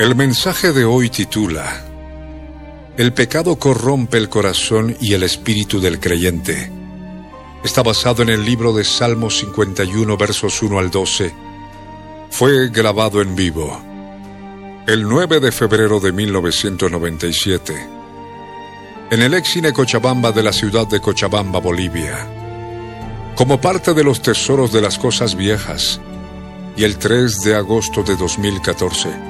El mensaje de hoy titula El pecado corrompe el corazón y el espíritu del creyente. Está basado en el libro de Salmos 51 versos 1 al 12. Fue grabado en vivo el 9 de febrero de 1997 en el Exine Cochabamba de la ciudad de Cochabamba, Bolivia. Como parte de los tesoros de las cosas viejas y el 3 de agosto de 2014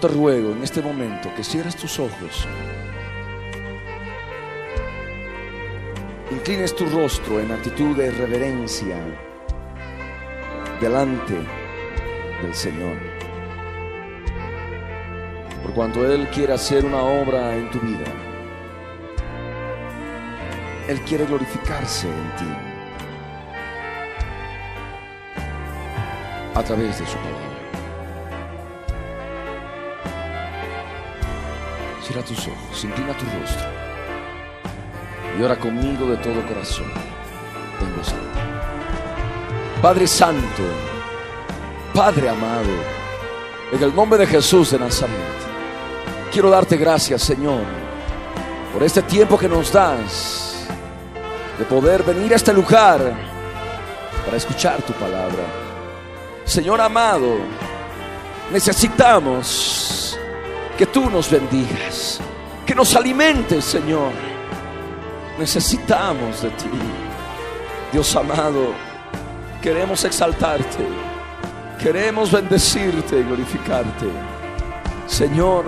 Te ruego en este momento que cierres tus ojos, inclines tu rostro en actitud de reverencia delante del Señor. Por cuanto Él quiere hacer una obra en tu vida, Él quiere glorificarse en ti a través de su palabra. Cierra tus ojos, inclina tu rostro y ora conmigo de todo corazón. Tengo sed. Padre Santo, Padre amado, en el nombre de Jesús de Nazaret, quiero darte gracias, Señor, por este tiempo que nos das de poder venir a este lugar para escuchar tu palabra. Señor amado, necesitamos que tú nos bendigas, que nos alimentes, Señor. Necesitamos de ti. Dios amado, queremos exaltarte, queremos bendecirte y glorificarte. Señor,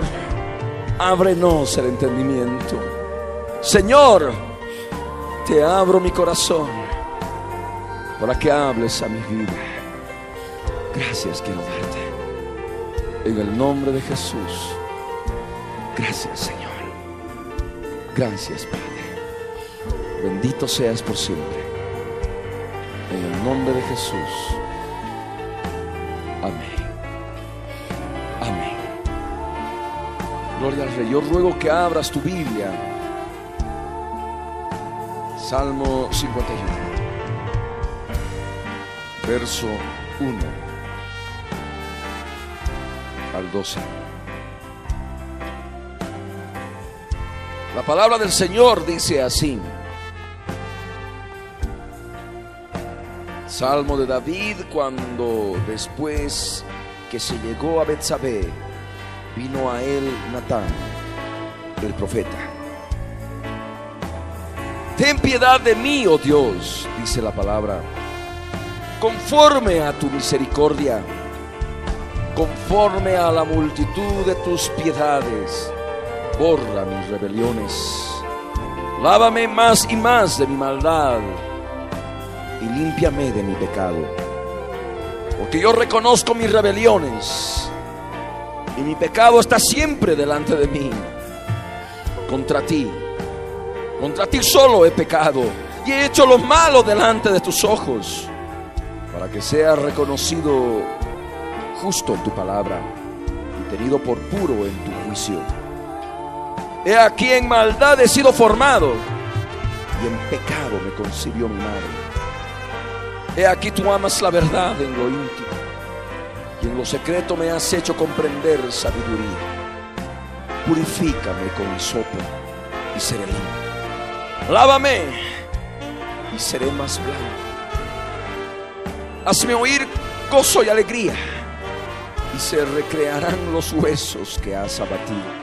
ábrenos el entendimiento. Señor, te abro mi corazón para que hables a mi vida. Gracias quiero darte. En el nombre de Jesús. Gracias, Señor. Gracias, Padre. Bendito seas por siempre. En el nombre de Jesús. Amén. Amén. Gloria al Rey. Yo ruego que abras tu Biblia. Salmo 51. Verso 1 al 12. La palabra del Señor dice así. Salmo de David cuando después que se llegó a Betsabé vino a él Natán, el profeta. Ten piedad de mí, oh Dios, dice la palabra, conforme a tu misericordia, conforme a la multitud de tus piedades borra mis rebeliones. Lávame más y más de mi maldad y límpiame de mi pecado. Porque yo reconozco mis rebeliones y mi pecado está siempre delante de mí. Contra ti, contra ti solo he pecado y he hecho lo malo delante de tus ojos, para que sea reconocido justo en tu palabra y tenido por puro en tu juicio. He aquí en maldad he sido formado y en pecado me concibió mi madre. He aquí tú amas la verdad en lo íntimo y en lo secreto me has hecho comprender sabiduría. Purifícame con sopa y seré limpio. Lávame y seré más blanco. Hazme oír gozo y alegría y se recrearán los huesos que has abatido.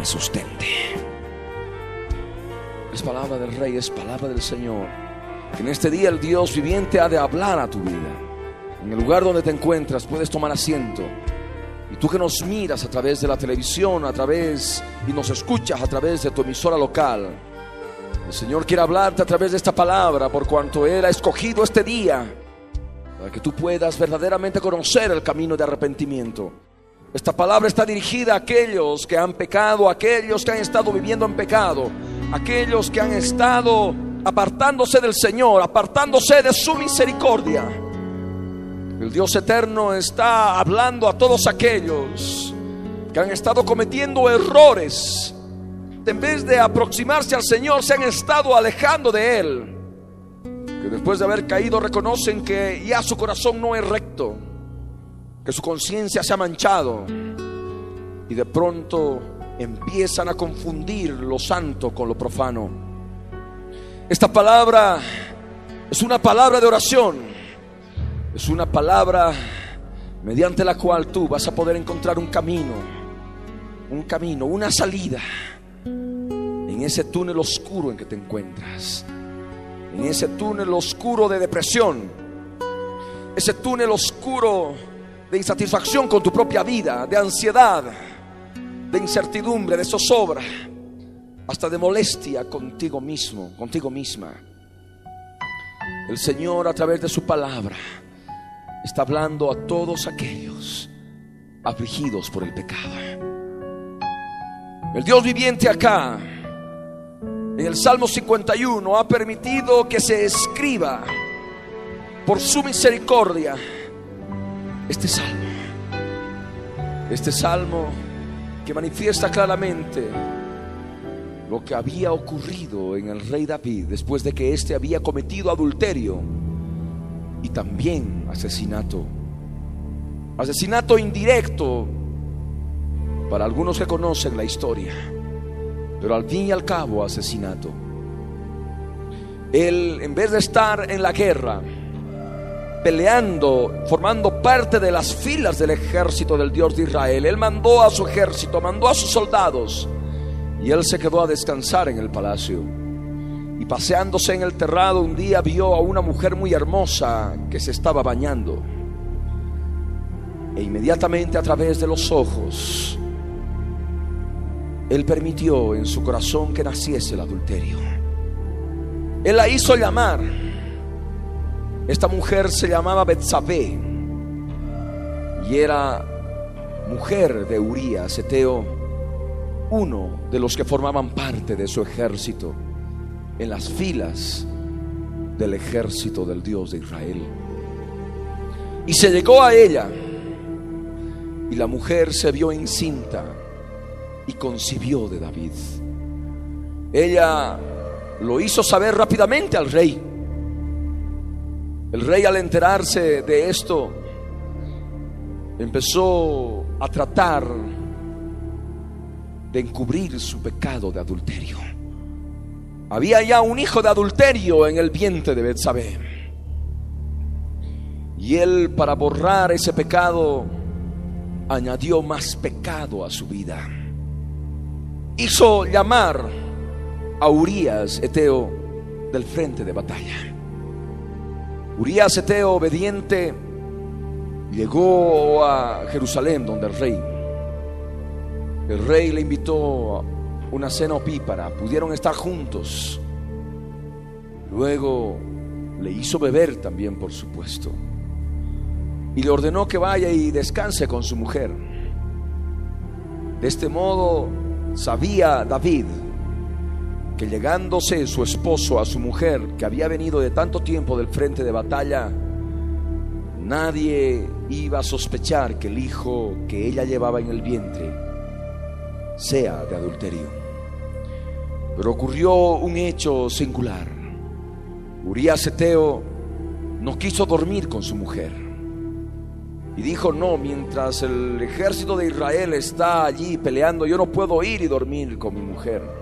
me sustente. Es palabra del Rey, es palabra del Señor. Que en este día el Dios viviente ha de hablar a tu vida. En el lugar donde te encuentras puedes tomar asiento. Y tú que nos miras a través de la televisión, a través y nos escuchas a través de tu emisora local. El Señor quiere hablarte a través de esta palabra por cuanto Él ha escogido este día para que tú puedas verdaderamente conocer el camino de arrepentimiento. Esta palabra está dirigida a aquellos que han pecado, a aquellos que han estado viviendo en pecado, aquellos que han estado apartándose del Señor, apartándose de su misericordia. El Dios eterno está hablando a todos aquellos que han estado cometiendo errores. En vez de aproximarse al Señor, se han estado alejando de Él. Que después de haber caído reconocen que ya su corazón no es recto que su conciencia se ha manchado y de pronto empiezan a confundir lo santo con lo profano. Esta palabra es una palabra de oración, es una palabra mediante la cual tú vas a poder encontrar un camino, un camino, una salida en ese túnel oscuro en que te encuentras, en ese túnel oscuro de depresión, ese túnel oscuro de insatisfacción con tu propia vida, de ansiedad, de incertidumbre, de zozobra, hasta de molestia contigo mismo, contigo misma. El Señor a través de su palabra está hablando a todos aquellos afligidos por el pecado. El Dios viviente acá, en el Salmo 51, ha permitido que se escriba por su misericordia este salmo. Este salmo que manifiesta claramente lo que había ocurrido en el rey David después de que éste había cometido adulterio y también asesinato. Asesinato indirecto para algunos que conocen la historia, pero al fin y al cabo asesinato. Él, en vez de estar en la guerra, peleando, formando parte de las filas del ejército del Dios de Israel. Él mandó a su ejército, mandó a sus soldados y él se quedó a descansar en el palacio. Y paseándose en el terrado un día vio a una mujer muy hermosa que se estaba bañando. E inmediatamente a través de los ojos, él permitió en su corazón que naciese el adulterio. Él la hizo llamar esta mujer se llamaba Betsabé y era mujer de Urías, Eteo, uno de los que formaban parte de su ejército en las filas del ejército del Dios de Israel. Y se llegó a ella y la mujer se vio encinta y concibió de David. Ella lo hizo saber rápidamente al rey el rey al enterarse de esto empezó a tratar de encubrir su pecado de adulterio. Había ya un hijo de adulterio en el vientre de Betsabé. Y él para borrar ese pecado añadió más pecado a su vida. Hizo llamar a Urias eteo del frente de batalla. Urias Eteo, obediente, llegó a Jerusalén donde el rey. El rey le invitó a una cena opípara, pudieron estar juntos. Luego le hizo beber también, por supuesto. Y le ordenó que vaya y descanse con su mujer. De este modo sabía David que llegándose su esposo a su mujer, que había venido de tanto tiempo del frente de batalla, nadie iba a sospechar que el hijo que ella llevaba en el vientre sea de adulterio. Pero ocurrió un hecho singular. Urias Eteo no quiso dormir con su mujer. Y dijo, no, mientras el ejército de Israel está allí peleando, yo no puedo ir y dormir con mi mujer.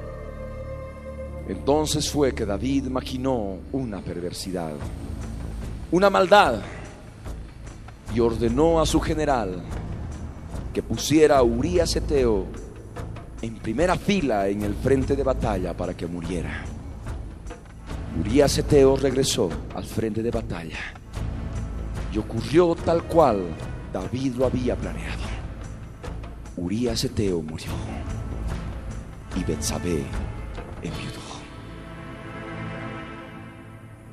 Entonces fue que David maquinó una perversidad, una maldad, y ordenó a su general que pusiera a Urias Eteo en primera fila en el frente de batalla para que muriera. Urias Eteo regresó al frente de batalla y ocurrió tal cual David lo había planeado. Urias Eteo murió y Betsabé enviudó.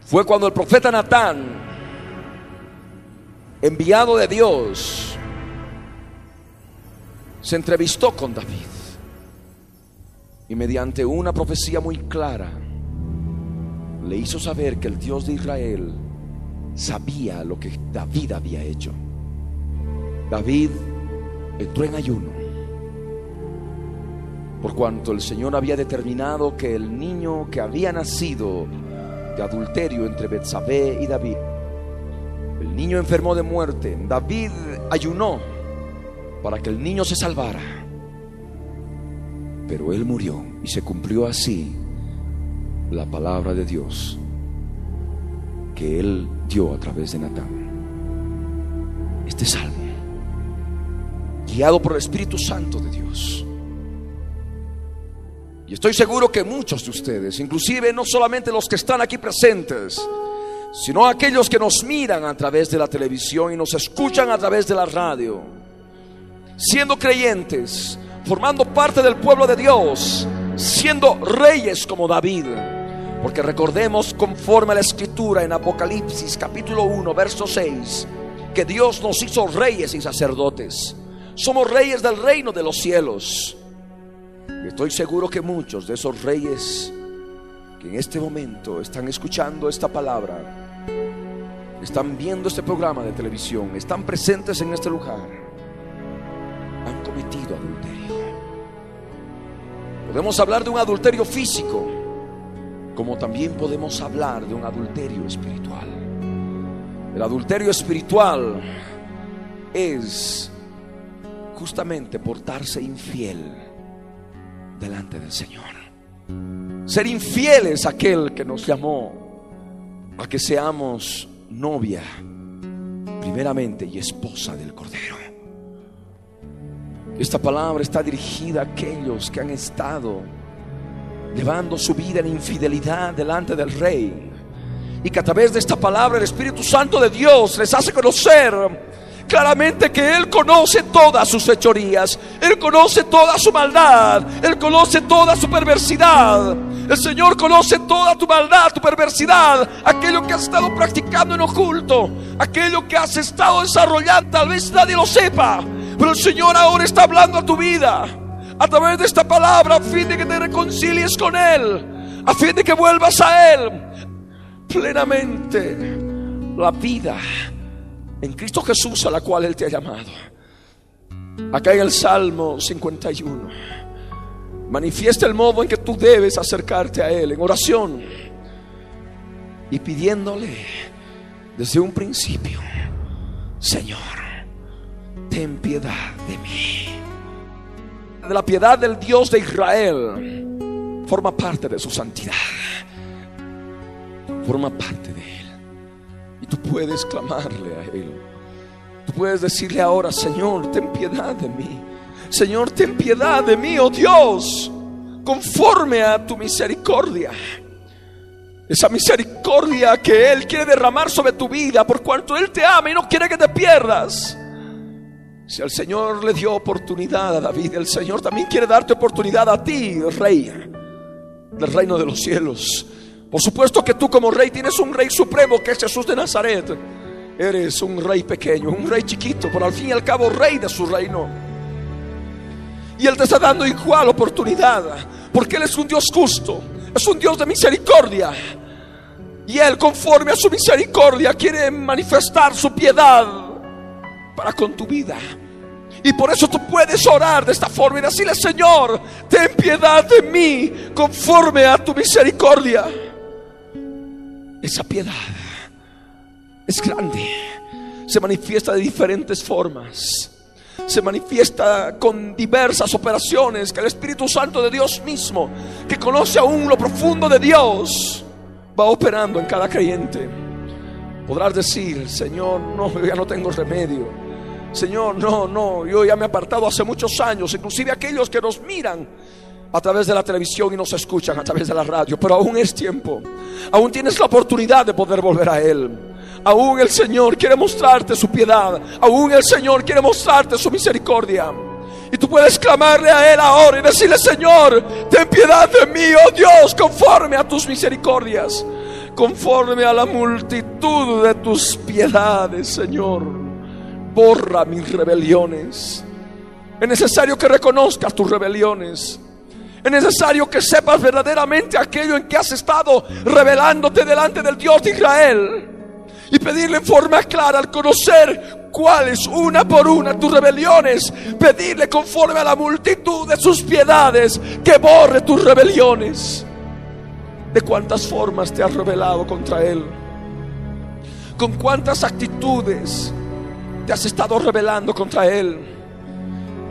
Fue cuando el profeta Natán, enviado de Dios, se entrevistó con David y mediante una profecía muy clara le hizo saber que el Dios de Israel sabía lo que David había hecho. David entró en ayuno por cuanto el Señor había determinado que el niño que había nacido de adulterio entre Betsabé y David, el niño enfermó de muerte. David ayunó para que el niño se salvara. Pero él murió y se cumplió así la palabra de Dios que él dio a través de Natán. Este salmo, guiado por el Espíritu Santo de Dios. Y estoy seguro que muchos de ustedes, inclusive no solamente los que están aquí presentes, sino aquellos que nos miran a través de la televisión y nos escuchan a través de la radio, siendo creyentes, formando parte del pueblo de Dios, siendo reyes como David. Porque recordemos conforme a la escritura en Apocalipsis capítulo 1, verso 6, que Dios nos hizo reyes y sacerdotes. Somos reyes del reino de los cielos. Estoy seguro que muchos de esos reyes que en este momento están escuchando esta palabra, están viendo este programa de televisión, están presentes en este lugar, han cometido adulterio. Podemos hablar de un adulterio físico, como también podemos hablar de un adulterio espiritual. El adulterio espiritual es justamente portarse infiel delante del Señor. Ser infieles a aquel que nos llamó a que seamos novia, primeramente, y esposa del Cordero. Esta palabra está dirigida a aquellos que han estado llevando su vida en infidelidad delante del Rey. Y que a través de esta palabra el Espíritu Santo de Dios les hace conocer claramente que Él conoce todas sus fechorías, Él conoce toda su maldad, Él conoce toda su perversidad. El Señor conoce toda tu maldad, tu perversidad, aquello que has estado practicando en oculto, aquello que has estado desarrollando, tal vez nadie lo sepa, pero el Señor ahora está hablando a tu vida. A través de esta palabra a fin de que te reconcilies con Él, a fin de que vuelvas a Él plenamente la vida en Cristo Jesús a la cual Él te ha llamado. Acá en el Salmo 51 manifiesta el modo en que tú debes acercarte a Él en oración y pidiéndole desde un principio, Señor, ten piedad de mí. De la piedad del Dios de Israel forma parte de su santidad, forma parte de Él. Tú puedes clamarle a Él. Tú puedes decirle ahora, Señor, ten piedad de mí. Señor, ten piedad de mí, oh Dios, conforme a tu misericordia. Esa misericordia que Él quiere derramar sobre tu vida por cuanto Él te ama y no quiere que te pierdas. Si el Señor le dio oportunidad a David, el Señor también quiere darte oportunidad a ti, rey del reino de los cielos. Por supuesto que tú como rey tienes un rey supremo que es Jesús de Nazaret. Eres un rey pequeño, un rey chiquito, pero al fin y al cabo rey de su reino. Y Él te está dando igual oportunidad, porque Él es un Dios justo. es un Dios de misericordia. Y Él, conforme a su misericordia, quiere manifestar su piedad para con tu vida. Y por eso tú puedes orar de esta forma y decirle, Señor, ten piedad de mí conforme a tu misericordia. Esa piedad es grande, se manifiesta de diferentes formas se manifiesta con diversas operaciones que el Espíritu Santo de Dios mismo, que conoce aún lo profundo de Dios, va operando en cada creyente. Podrás decir, Señor, no, yo ya no tengo remedio. Señor, no, no, yo ya me he apartado hace muchos años, inclusive aquellos que nos miran a través de la televisión y nos escuchan a través de la radio, pero aún es tiempo, aún tienes la oportunidad de poder volver a Él. Aún el Señor quiere mostrarte su piedad. Aún el Señor quiere mostrarte su misericordia. Y tú puedes clamarle a Él ahora y decirle, Señor, ten piedad de mí, oh Dios, conforme a tus misericordias, conforme a la multitud de tus piedades, Señor. Borra mis rebeliones. Es necesario que reconozcas tus rebeliones. Es necesario que sepas verdaderamente aquello en que has estado revelándote delante del Dios de Israel y pedirle en forma clara al conocer cuáles una por una tus rebeliones, pedirle conforme a la multitud de sus piedades que borre tus rebeliones. De cuántas formas te has rebelado contra Él, con cuántas actitudes te has estado rebelando contra Él,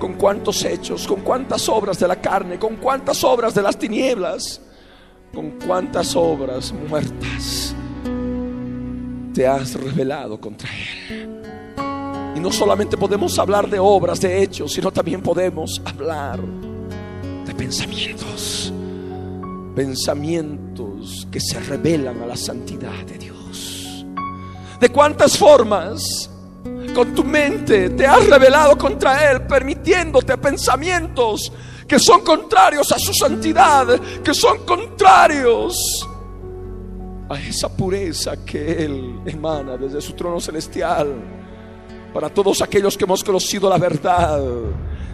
con cuántos hechos, con cuántas obras de la carne, con cuántas obras de las tinieblas, con cuántas obras muertas te has revelado contra Él. Y no solamente podemos hablar de obras, de hechos, sino también podemos hablar de pensamientos. Pensamientos que se revelan a la santidad de Dios. ¿De cuántas formas con tu mente te has revelado contra Él, permitiéndote pensamientos que son contrarios a su santidad, que son contrarios a esa pureza que Él emana desde su trono celestial. Para todos aquellos que hemos conocido la verdad,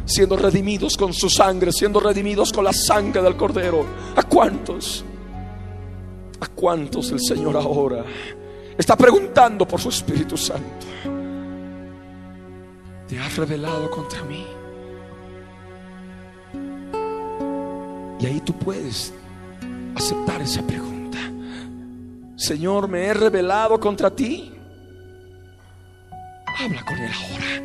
siendo redimidos con su sangre, siendo redimidos con la sangre del Cordero. ¿A cuántos? ¿A cuántos el Señor ahora está preguntando por su Espíritu Santo? ¿Te has revelado contra mí? Y ahí tú puedes aceptar esa pregunta. Señor, me he rebelado contra ti. Habla con Él ahora.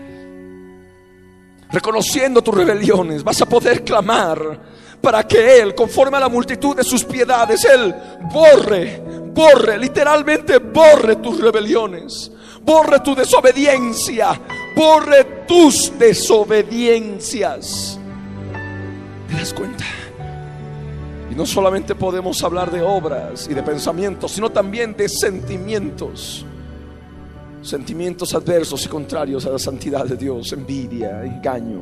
Reconociendo tus rebeliones, vas a poder clamar para que Él, conforme a la multitud de sus piedades, Él borre, borre, literalmente borre tus rebeliones, borre tu desobediencia, borre tus desobediencias. ¿Te das cuenta? no solamente podemos hablar de obras y de pensamientos, sino también de sentimientos. Sentimientos adversos y contrarios a la santidad de Dios, envidia, engaño,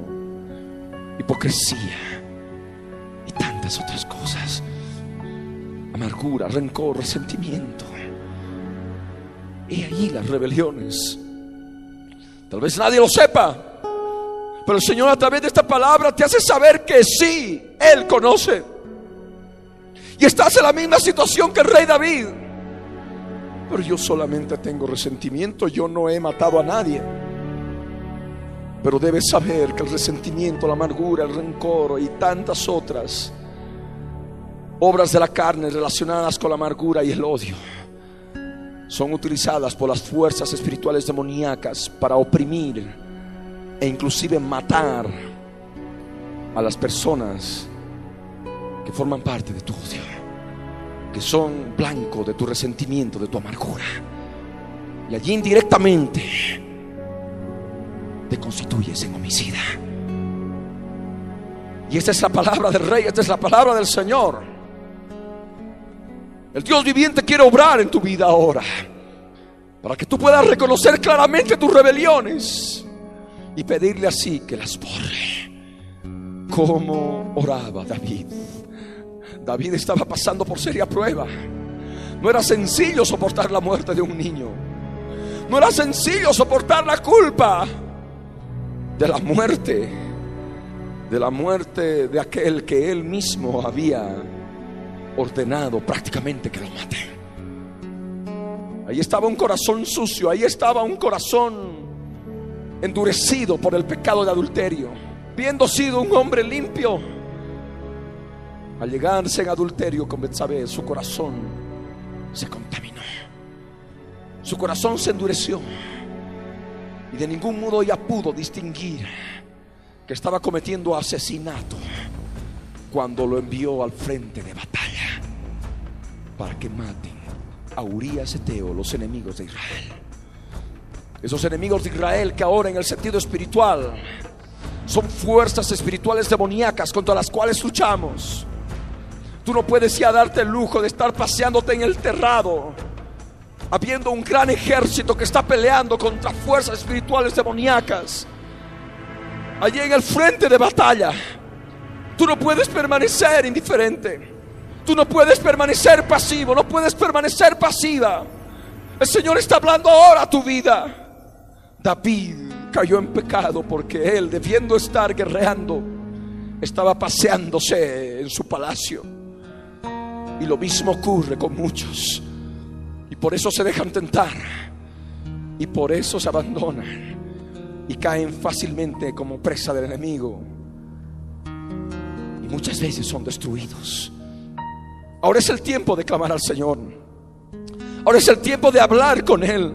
hipocresía y tantas otras cosas. Amargura, rencor, resentimiento. Y ahí las rebeliones. Tal vez nadie lo sepa, pero el Señor a través de esta palabra te hace saber que sí, Él conoce y estás en la misma situación que el rey David. Pero yo solamente tengo resentimiento, yo no he matado a nadie. Pero debes saber que el resentimiento, la amargura, el rencor y tantas otras obras de la carne relacionadas con la amargura y el odio son utilizadas por las fuerzas espirituales demoníacas para oprimir e inclusive matar a las personas que forman parte de tu odio, que son blanco de tu resentimiento, de tu amargura. Y allí indirectamente te constituyes en homicida. Y esta es la palabra del rey, esta es la palabra del Señor. El Dios viviente quiere obrar en tu vida ahora, para que tú puedas reconocer claramente tus rebeliones y pedirle así que las borre, como oraba David. David estaba pasando por seria prueba. No era sencillo soportar la muerte de un niño. No era sencillo soportar la culpa de la muerte, de la muerte de aquel que él mismo había ordenado prácticamente que lo maten. Ahí estaba un corazón sucio, ahí estaba un corazón endurecido por el pecado de adulterio, viendo sido un hombre limpio. Al llegarse en adulterio con Betsabé, su corazón se contaminó. Su corazón se endureció y de ningún modo ya pudo distinguir que estaba cometiendo asesinato cuando lo envió al frente de batalla para que maten a Urias Eteo, los enemigos de Israel. Esos enemigos de Israel que ahora en el sentido espiritual son fuerzas espirituales demoníacas contra las cuales luchamos. Tú no puedes ya darte el lujo de estar paseándote en el terrado, habiendo un gran ejército que está peleando contra fuerzas espirituales demoníacas. Allí en el frente de batalla, tú no puedes permanecer indiferente. Tú no puedes permanecer pasivo, no puedes permanecer pasiva. El Señor está hablando ahora a tu vida. David cayó en pecado porque él, debiendo estar guerreando, estaba paseándose en su palacio. Y lo mismo ocurre con muchos. Y por eso se dejan tentar. Y por eso se abandonan. Y caen fácilmente como presa del enemigo. Y muchas veces son destruidos. Ahora es el tiempo de clamar al Señor. Ahora es el tiempo de hablar con Él.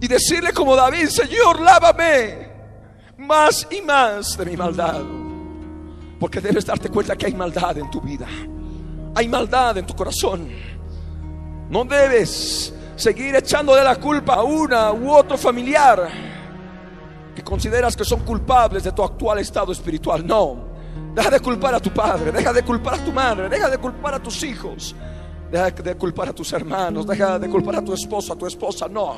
Y decirle como David, Señor, lávame más y más de mi maldad. Porque debes darte cuenta que hay maldad en tu vida. Hay maldad en tu corazón. No debes seguir echándole la culpa a una u otro familiar que consideras que son culpables de tu actual estado espiritual. No. Deja de culpar a tu padre, deja de culpar a tu madre, deja de culpar a tus hijos, deja de culpar a tus hermanos, deja de culpar a tu esposo, a tu esposa. No.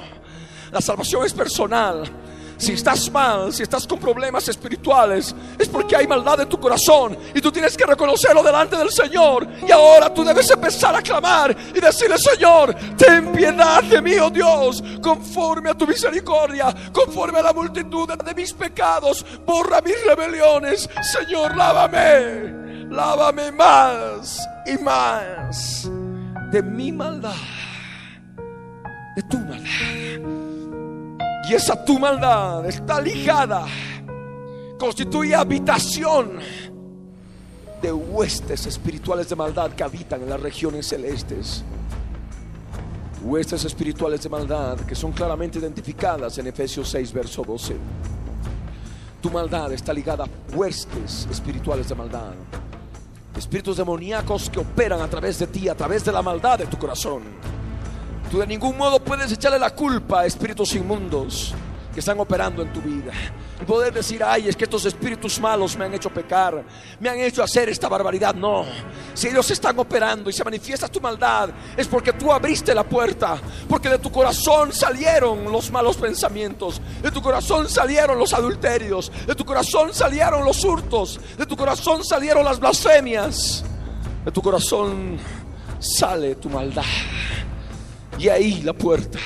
La salvación es personal. Si estás mal, si estás con problemas espirituales, es porque hay maldad en tu corazón y tú tienes que reconocerlo delante del Señor. Y ahora tú debes empezar a clamar y decirle, Señor, ten piedad de mí, oh Dios, conforme a tu misericordia, conforme a la multitud de mis pecados, borra mis rebeliones. Señor, lávame, lávame más y más de mi maldad, de tu maldad. Y esa tu maldad está ligada, constituye habitación de huestes espirituales de maldad que habitan en las regiones celestes. Huestes espirituales de maldad que son claramente identificadas en Efesios 6, verso 12. Tu maldad está ligada a huestes espirituales de maldad. Espíritus demoníacos que operan a través de ti, a través de la maldad de tu corazón. Tú de ningún modo puedes echarle la culpa a espíritus inmundos que están operando en tu vida. Y poder decir, ay, es que estos espíritus malos me han hecho pecar, me han hecho hacer esta barbaridad. No, si ellos están operando y se manifiesta tu maldad, es porque tú abriste la puerta, porque de tu corazón salieron los malos pensamientos, de tu corazón salieron los adulterios, de tu corazón salieron los hurtos, de tu corazón salieron las blasfemias, de tu corazón sale tu maldad. Y ahí la puerta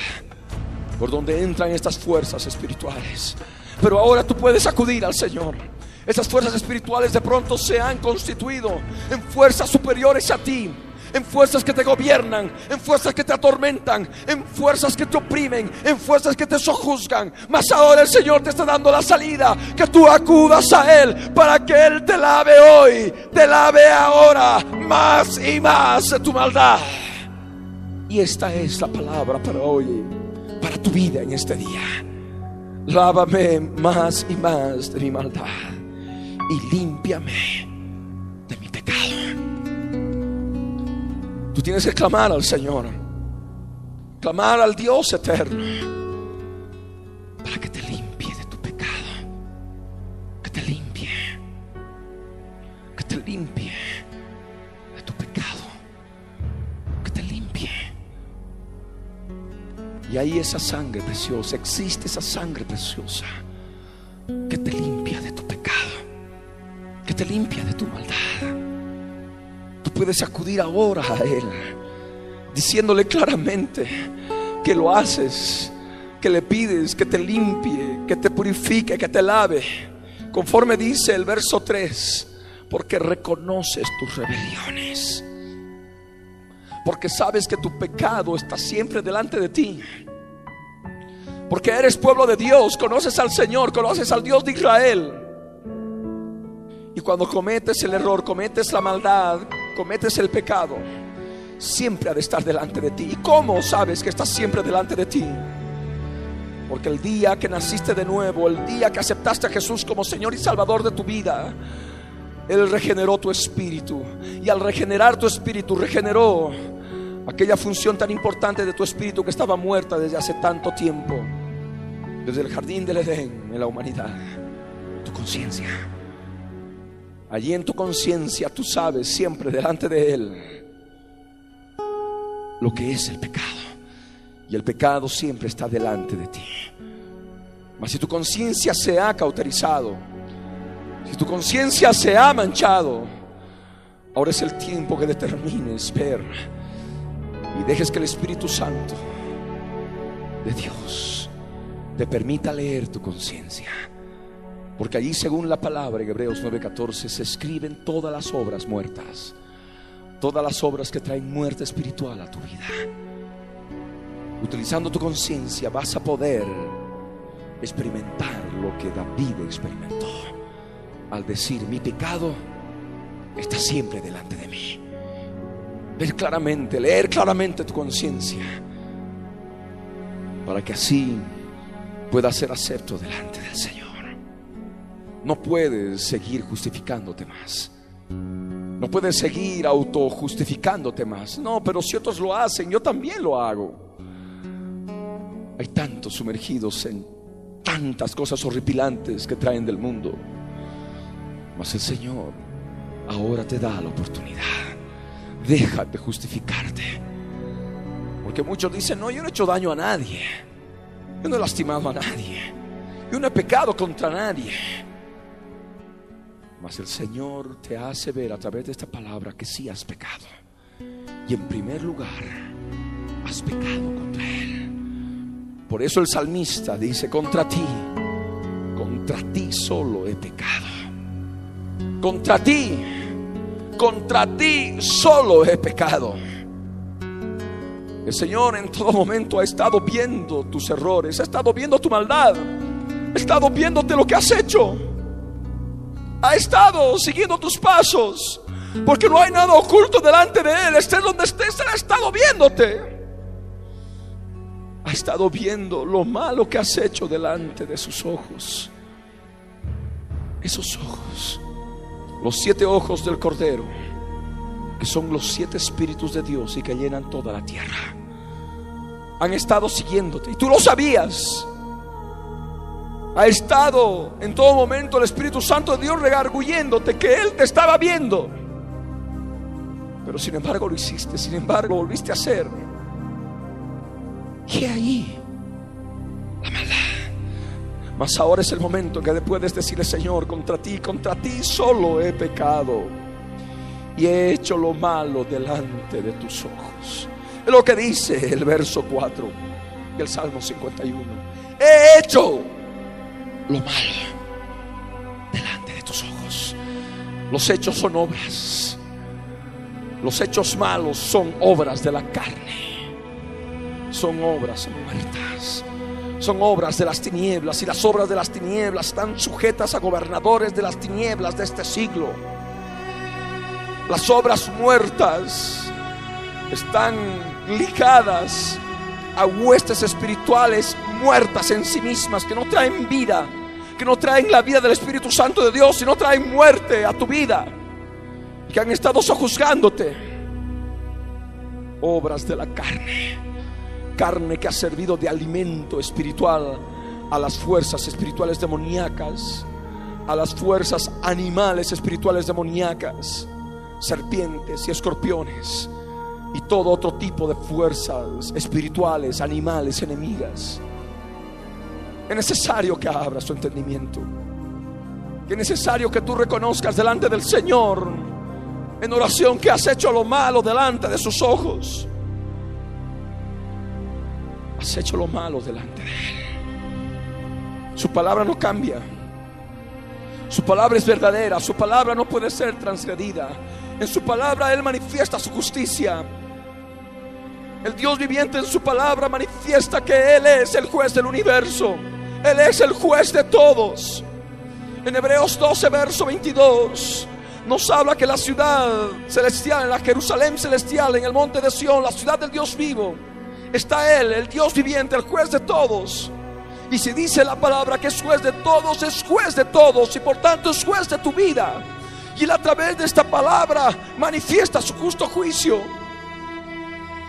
por donde entran estas fuerzas espirituales. Pero ahora tú puedes acudir al Señor. Estas fuerzas espirituales de pronto se han constituido en fuerzas superiores a ti en fuerzas que te gobiernan, en fuerzas que te atormentan, en fuerzas que te oprimen, en fuerzas que te sojuzgan. Mas ahora el Señor te está dando la salida, que tú acudas a Él para que Él te lave hoy, te lave ahora más y más de tu maldad. Y esta es la palabra para hoy, para tu vida en este día. Lávame más y más de mi maldad y límpiame de mi pecado. Tú tienes que clamar al Señor, clamar al Dios eterno para que te limpie de tu pecado, que te limpie, que te limpie Y ahí esa sangre preciosa, existe esa sangre preciosa que te limpia de tu pecado, que te limpia de tu maldad. Tú puedes acudir ahora a Él, diciéndole claramente que lo haces, que le pides que te limpie, que te purifique, que te lave, conforme dice el verso 3, porque reconoces tus rebeliones Porque sabes que tu pecado está siempre delante de ti. Porque eres pueblo de Dios, conoces al Señor, conoces al Dios de Israel. Y cuando cometes el error, cometes la maldad, cometes el pecado, siempre ha de estar delante de ti. ¿Y cómo sabes que está siempre delante de ti? Porque el día que naciste de nuevo, el día que aceptaste a Jesús como Señor y Salvador de tu vida, Él regeneró tu espíritu. Y al regenerar tu espíritu, regeneró aquella función tan importante de tu espíritu que estaba muerta desde hace tanto tiempo, desde el jardín del Edén en la humanidad, tu conciencia. Allí en tu conciencia tú sabes siempre delante de Él lo que es el pecado. Y el pecado siempre está delante de ti. Mas si tu conciencia se ha cauterizado, si tu conciencia se ha manchado, ahora es el tiempo que determines ver y dejes que el Espíritu Santo de Dios te permita leer tu conciencia. Porque allí, según la palabra en Hebreos 9:14, se escriben todas las obras muertas, todas las obras que traen muerte espiritual a tu vida. Utilizando tu conciencia vas a poder experimentar lo que David experimentó al decir, mi pecado está siempre delante de mí. Ver claramente, leer claramente tu conciencia, para que así pueda ser acepto delante del Señor. No puedes seguir justificándote más. No puedes seguir autojustificándote más. No, pero si otros lo hacen, yo también lo hago. Hay tantos sumergidos en tantas cosas horripilantes que traen del mundo. Mas el Señor ahora te da la oportunidad. Déjate justificarte. Porque muchos dicen, no, yo no he hecho daño a nadie. Yo no he lastimado a nadie. Yo no he pecado contra nadie. Mas el Señor te hace ver a través de esta palabra que sí has pecado. Y en primer lugar, has pecado contra Él. Por eso el salmista dice, contra ti, contra ti solo he pecado. Contra ti, contra ti solo he pecado. El Señor en todo momento ha estado viendo tus errores, ha estado viendo tu maldad, ha estado viéndote lo que has hecho, ha estado siguiendo tus pasos, porque no hay nada oculto delante de Él, estés donde estés, Él ha estado viéndote. Ha estado viendo lo malo que has hecho delante de sus ojos. Esos ojos, los siete ojos del Cordero que son los siete espíritus de Dios y que llenan toda la tierra. Han estado siguiéndote y tú lo sabías. Ha estado en todo momento el Espíritu Santo de Dios regarguyéndote que Él te estaba viendo. Pero sin embargo lo hiciste, sin embargo volviste a hacer. ¿Qué ahí? La maldad. Mas ahora es el momento que puedes decirle, Señor, contra ti, contra ti solo he pecado y he hecho lo malo delante de tus ojos. Es lo que dice el verso 4 del Salmo 51. He hecho lo malo delante de tus ojos. Los hechos son obras. Los hechos malos son obras de la carne. Son obras muertas. Son obras de las tinieblas y las obras de las tinieblas están sujetas a gobernadores de las tinieblas de este siglo. Las obras muertas están ligadas a huestes espirituales muertas en sí mismas, que no traen vida, que no traen la vida del Espíritu Santo de Dios, y no traen muerte a tu vida, que han estado sojuzgándote. Obras de la carne, carne que ha servido de alimento espiritual a las fuerzas espirituales demoníacas, a las fuerzas animales espirituales demoníacas serpientes y escorpiones y todo otro tipo de fuerzas espirituales, animales, enemigas. Es necesario que abras tu entendimiento. Que es necesario que tú reconozcas delante del Señor en oración que has hecho lo malo delante de sus ojos. Has hecho lo malo delante de Él. Su palabra no cambia. Su palabra es verdadera. Su palabra no puede ser transgredida. En su palabra Él manifiesta su justicia. El Dios viviente en su palabra manifiesta que Él es el juez del universo. Él es el juez de todos. En Hebreos 12, verso 22, nos habla que la ciudad celestial, en la Jerusalén celestial, en el monte de Sión, la ciudad del Dios vivo, está Él, el Dios viviente, el juez de todos. Y si dice la palabra que es juez de todos, es juez de todos y por tanto es juez de tu vida. Y Él a través de esta palabra manifiesta su justo juicio.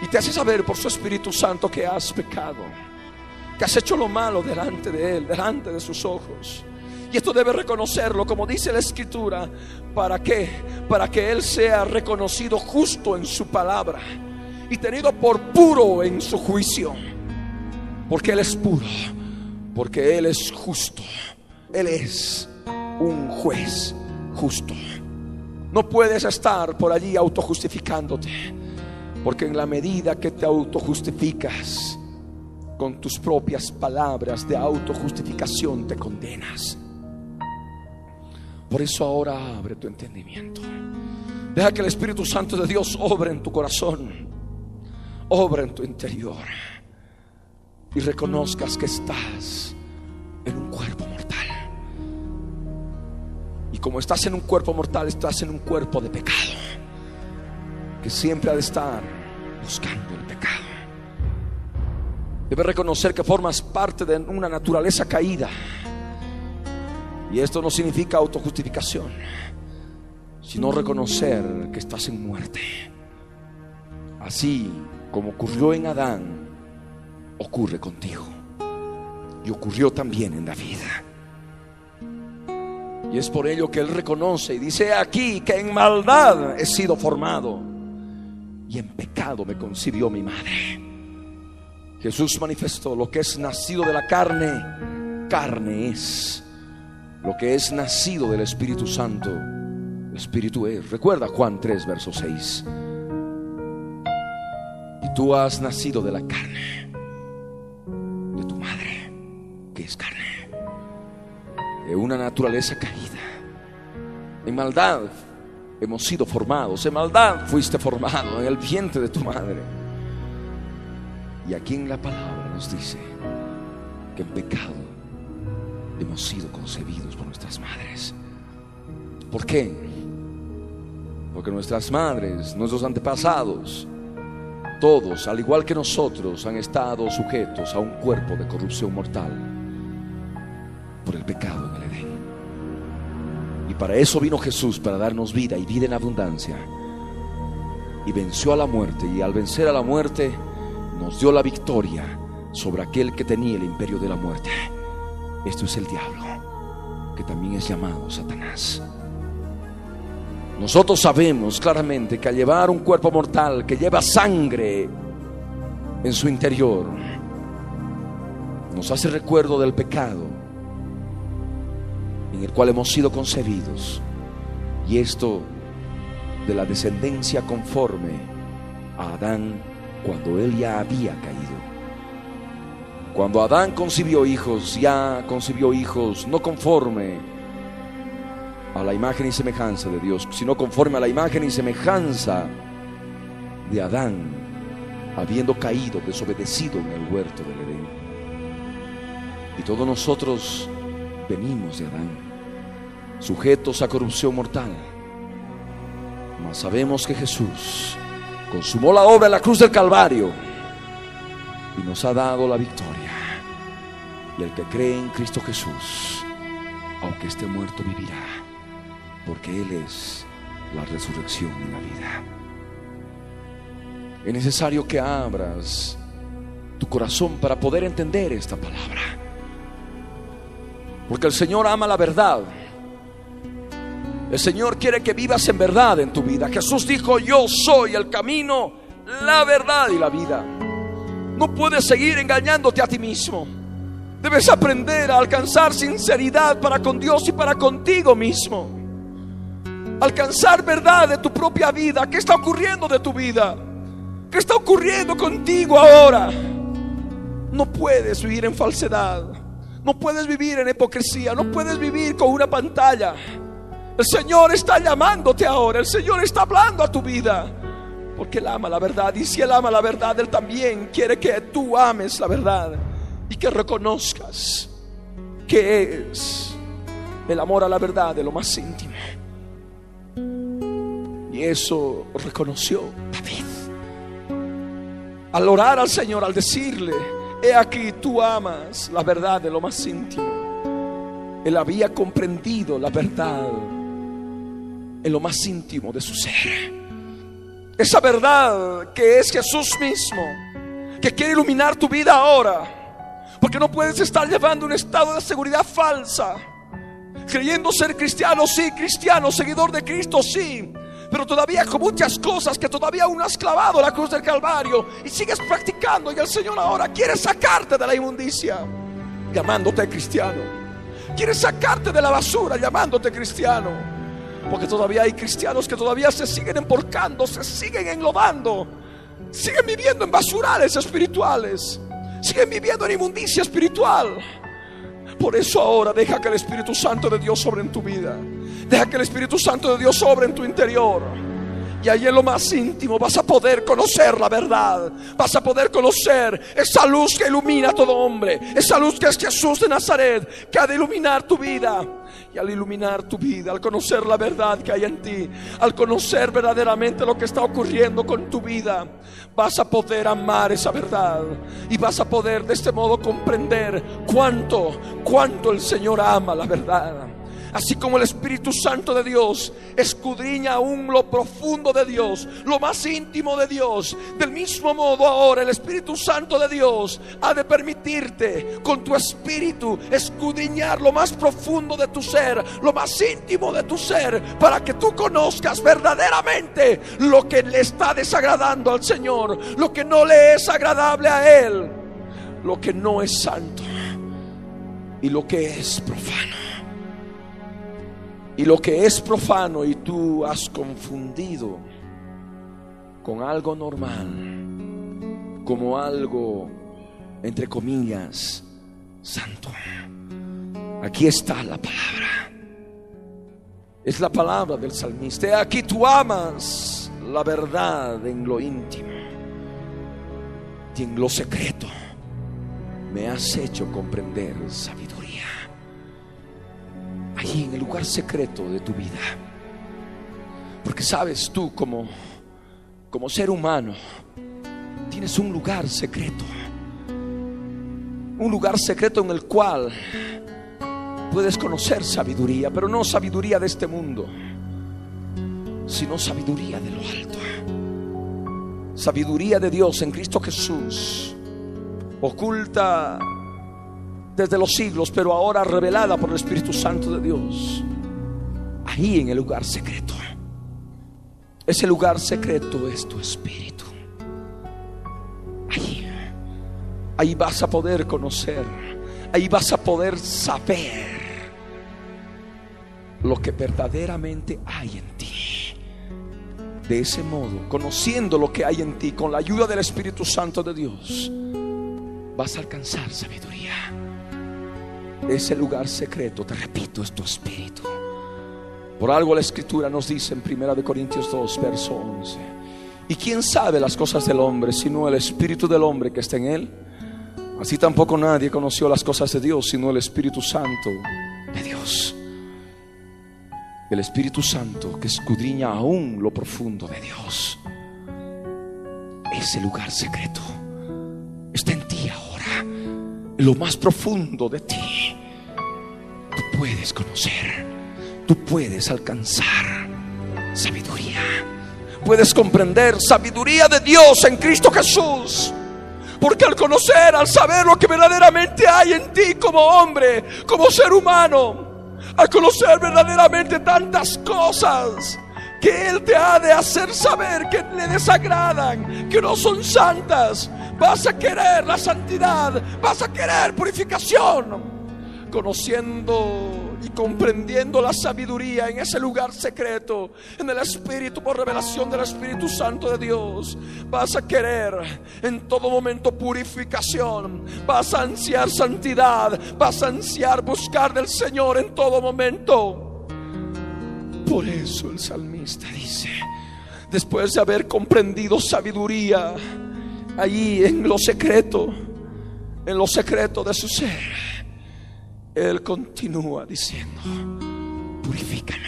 Y te hace saber por su Espíritu Santo que has pecado, que has hecho lo malo delante de Él, delante de sus ojos. Y esto debe reconocerlo, como dice la Escritura, ¿para qué? Para que Él sea reconocido justo en su palabra y tenido por puro en su juicio. Porque Él es puro, porque Él es justo, Él es un juez justo. No puedes estar por allí autojustificándote, porque en la medida que te autojustificas con tus propias palabras de autojustificación te condenas. Por eso ahora abre tu entendimiento. Deja que el Espíritu Santo de Dios obre en tu corazón, obre en tu interior y reconozcas que estás en un cuerpo mortal. Y como estás en un cuerpo mortal, estás en un cuerpo de pecado, que siempre ha de estar buscando el pecado. Debes reconocer que formas parte de una naturaleza caída y esto no significa autojustificación, sino reconocer que estás en muerte. Así como ocurrió en Adán, ocurre contigo. Y ocurrió también en David. Y es por ello que él reconoce y dice aquí que en maldad he sido formado y en pecado me concibió mi madre. Jesús manifestó lo que es nacido de la carne, carne es. Lo que es nacido del Espíritu Santo, Espíritu es. Recuerda Juan 3, verso 6. Y tú has nacido de la carne, de tu madre, que es carne, de una naturaleza caída. En maldad hemos sido formados, en maldad fuiste formado en el vientre de tu madre. Y aquí en la palabra nos dice que en pecado hemos sido concebidos por nuestras madres. ¿Por qué? Porque nuestras madres, nuestros antepasados, todos, al igual que nosotros, han estado sujetos a un cuerpo de corrupción mortal por el pecado en el Edén. Y para eso vino Jesús, para darnos vida y vida en abundancia. Y venció a la muerte y al vencer a la muerte nos dio la victoria sobre aquel que tenía el imperio de la muerte esto es el diablo, que también es llamado Satanás. Nosotros sabemos claramente que al llevar un cuerpo mortal que lleva sangre en su interior, nos hace recuerdo del pecado en el cual hemos sido concebidos. Y esto de la descendencia conforme a Adán cuando él ya había caído. Cuando Adán concibió hijos, ya concibió hijos no conforme a la imagen y semejanza de Dios, sino conforme a la imagen y semejanza de Adán, habiendo caído, desobedecido en el huerto del Edén. Y todos nosotros venimos de Adán, sujetos a corrupción mortal. Mas sabemos que Jesús consumó la obra en la cruz del Calvario y nos ha dado la victoria. Y el que cree en Cristo Jesús, aunque esté muerto, vivirá, porque Él es la resurrección y la vida. Es necesario que abras tu corazón para poder entender esta palabra. Porque el Señor ama la verdad. El Señor quiere que vivas en verdad en tu vida. Jesús dijo, yo soy el camino, la verdad y la vida. No puedes seguir engañándote a ti mismo. Debes aprender a alcanzar sinceridad para con Dios y para contigo mismo. Alcanzar verdad de tu propia vida. ¿Qué está ocurriendo de tu vida? ¿Qué está ocurriendo contigo ahora? No puedes vivir en falsedad. No puedes vivir en hipocresía. No puedes vivir con una pantalla. El Señor está llamándote ahora. El Señor está hablando a tu vida. Porque Él ama la verdad. Y si Él ama la verdad, Él también quiere que tú ames la verdad y que reconozcas que es el amor a la verdad de lo más íntimo. Y eso reconoció David. Al orar al Señor, al decirle, he aquí tú amas la verdad de lo más íntimo. Él había comprendido la verdad en lo más íntimo de su ser. Esa verdad que es Jesús mismo, que quiere iluminar tu vida ahora. Porque no puedes estar llevando un estado de seguridad falsa, creyendo ser cristiano, sí, cristiano, seguidor de Cristo, sí, pero todavía con muchas cosas que todavía aún has clavado la cruz del Calvario y sigues practicando y el Señor ahora quiere sacarte de la inmundicia llamándote cristiano. Quiere sacarte de la basura llamándote cristiano. Porque todavía hay cristianos que todavía se siguen emporcando, se siguen englobando, siguen viviendo en basurales espirituales, siguen viviendo en inmundicia espiritual. Por eso ahora deja que el Espíritu Santo de Dios sobre en tu vida. Deja que el Espíritu Santo de Dios sobre en tu interior. Y ahí en lo más íntimo vas a poder conocer la verdad. Vas a poder conocer esa luz que ilumina a todo hombre. Esa luz que es Jesús de Nazaret, que ha de iluminar tu vida. Y al iluminar tu vida, al conocer la verdad que hay en ti, al conocer verdaderamente lo que está ocurriendo con tu vida, vas a poder amar esa verdad. Y vas a poder de este modo comprender cuánto, cuánto el Señor ama la verdad. Así como el Espíritu Santo de Dios escudriña aún lo profundo de Dios, lo más íntimo de Dios. Del mismo modo ahora el Espíritu Santo de Dios ha de permitirte con tu espíritu escudriñar lo más profundo de tu ser, lo más íntimo de tu ser, para que tú conozcas verdaderamente lo que le está desagradando al Señor, lo que no le es agradable a Él, lo que no es santo y lo que es profano. Y lo que es profano y tú has confundido con algo normal, como algo, entre comillas, santo. Aquí está la palabra. Es la palabra del salmista. Aquí tú amas la verdad en lo íntimo y en lo secreto. Me has hecho comprender sabiduría allí en el lugar secreto de tu vida. Porque sabes tú como, como ser humano, tienes un lugar secreto. Un lugar secreto en el cual puedes conocer sabiduría, pero no sabiduría de este mundo, sino sabiduría de lo alto. Sabiduría de Dios en Cristo Jesús, oculta desde los siglos, pero ahora revelada por el Espíritu Santo de Dios. Ahí en el lugar secreto. Ese lugar secreto es tu espíritu. Ahí. Ahí vas a poder conocer. Ahí vas a poder saber lo que verdaderamente hay en ti. De ese modo, conociendo lo que hay en ti, con la ayuda del Espíritu Santo de Dios, vas a alcanzar sabiduría. Ese lugar secreto, te repito, es tu espíritu. Por algo la escritura nos dice en Primera de Corintios 2, verso 11. ¿Y quién sabe las cosas del hombre sino el espíritu del hombre que está en él? Así tampoco nadie conoció las cosas de Dios sino el Espíritu Santo de Dios. El Espíritu Santo que escudriña aún lo profundo de Dios. Ese lugar secreto lo más profundo de ti puedes conocer, tú puedes alcanzar sabiduría. Puedes comprender sabiduría de Dios en Cristo Jesús. Porque al conocer, al saber lo que verdaderamente hay en ti como hombre, como ser humano, al conocer verdaderamente tantas cosas que Él te ha de hacer saber que le desagradan, que no son santas, vas a querer la santidad, vas a querer purificación conociendo y comprendiendo la sabiduría en ese lugar secreto, en el Espíritu, por revelación del Espíritu Santo de Dios, vas a querer en todo momento purificación, vas a ansiar santidad, vas a ansiar buscar del Señor en todo momento. Por eso el salmista dice, después de haber comprendido sabiduría allí en lo secreto, en lo secreto de su ser, Él continúa diciendo, purifícame,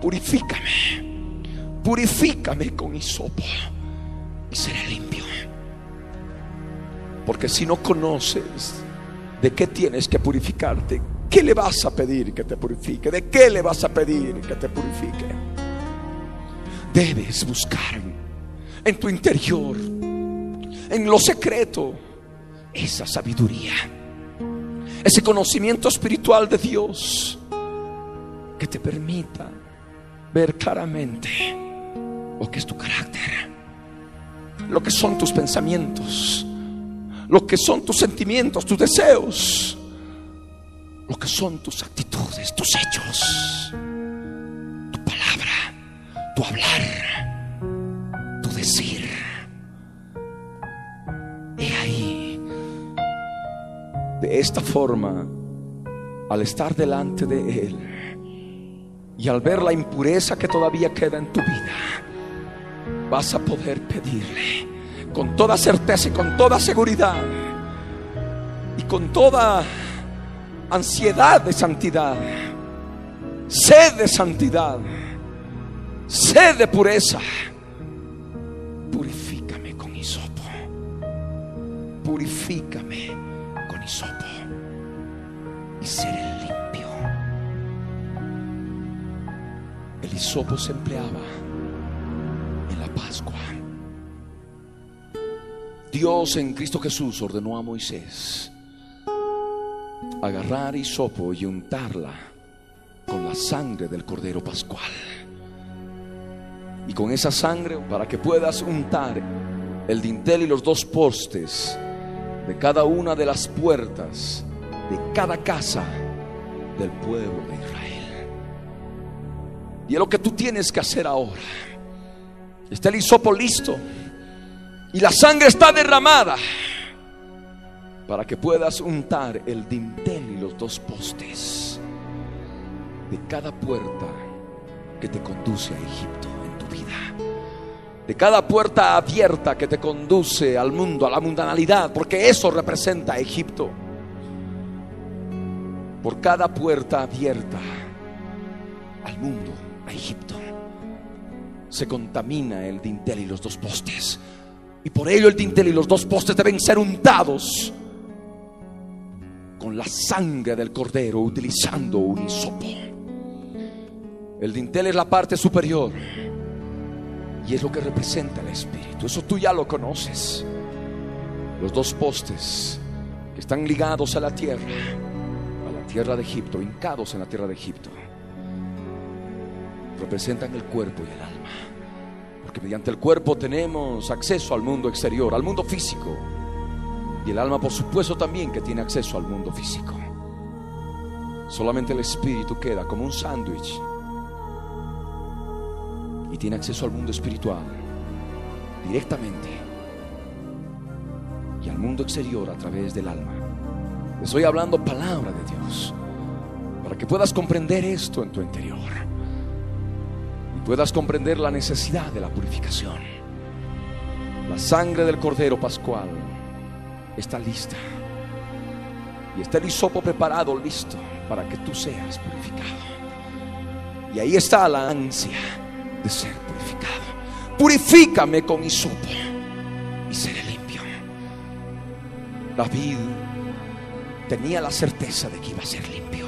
purifícame, purifícame con hisopo y seré limpio. Porque si no conoces de qué tienes que purificarte, ¿qué le vas a pedir que te purifique? ¿De qué le vas a pedir que te purifique? Debes buscar en tu interior, en lo secreto, esa sabiduría, ese conocimiento espiritual de Dios que te permita ver claramente lo que es tu carácter, lo que son tus pensamientos, lo que son tus sentimientos, tus deseos, lo que son tus actitudes, tus hechos, tu palabra, tu hablar, tu decir. Y ahí, de esta forma, al estar delante de Él y al ver la impureza que todavía queda en tu vida, vas a poder pedirle con toda certeza y con toda seguridad y con toda ansiedad de santidad, sed de santidad, sed de pureza. Hisopo. Purifícame con hisopo y seré limpio. El hisopo se empleaba en la Pascua. Dios en Cristo Jesús ordenó a Moisés agarrar hisopo y untarla con la sangre del cordero pascual. Y con esa sangre, para que puedas untar el dintel y los dos postes de cada una de las puertas de cada casa del pueblo de Israel. Y es lo que tú tienes que hacer ahora. Está el hisopo listo y la sangre está derramada para que puedas untar el dintel y los dos postes de cada puerta que te conduce a Egipto en tu vida. De cada puerta abierta que te conduce al mundo, a la mundanalidad, porque eso representa a Egipto. Por cada puerta abierta al mundo, a Egipto, se contamina el dintel y los dos postes. Y por ello el dintel y los dos postes deben ser untados con la sangre del cordero utilizando un hisopo. El dintel es la parte superior y es lo que representa el espíritu. Eso tú ya lo conoces. Los dos postes que están ligados a la tierra, a la tierra de Egipto, hincados en la tierra de Egipto, representan el cuerpo y el alma mediante el cuerpo tenemos acceso al mundo exterior, al mundo físico. Y el alma, por supuesto, también que tiene acceso al mundo físico. Solamente el espíritu queda como un sándwich y tiene acceso al mundo espiritual directamente y al mundo exterior a través del alma. Estoy hablando palabra de Dios para que puedas comprender esto en tu interior puedas comprender la necesidad de la purificación. La sangre del Cordero Pascual está lista. Y está el hisopo preparado, listo, para que tú seas purificado. Y ahí está la ansia de ser purificado. Purifícame con hisopo y seré limpio. David tenía la certeza de que iba a ser limpio.